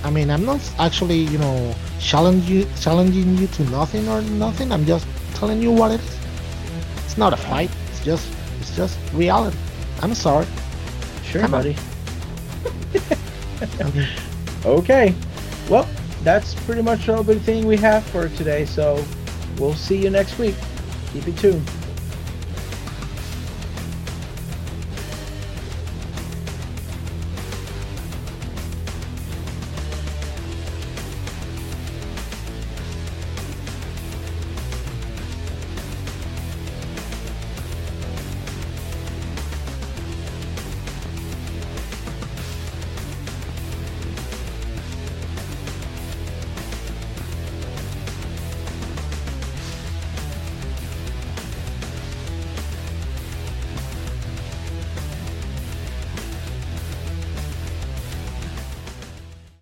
I mean I'm not actually, you know, challenging you challenging you to nothing or nothing. I'm just telling you what it is. It's not a fight, it's just it's just reality. I'm sorry. Sure, Come buddy. okay. okay Well, that's pretty much all the thing we have for today, so we'll see you next week. Keep it tuned.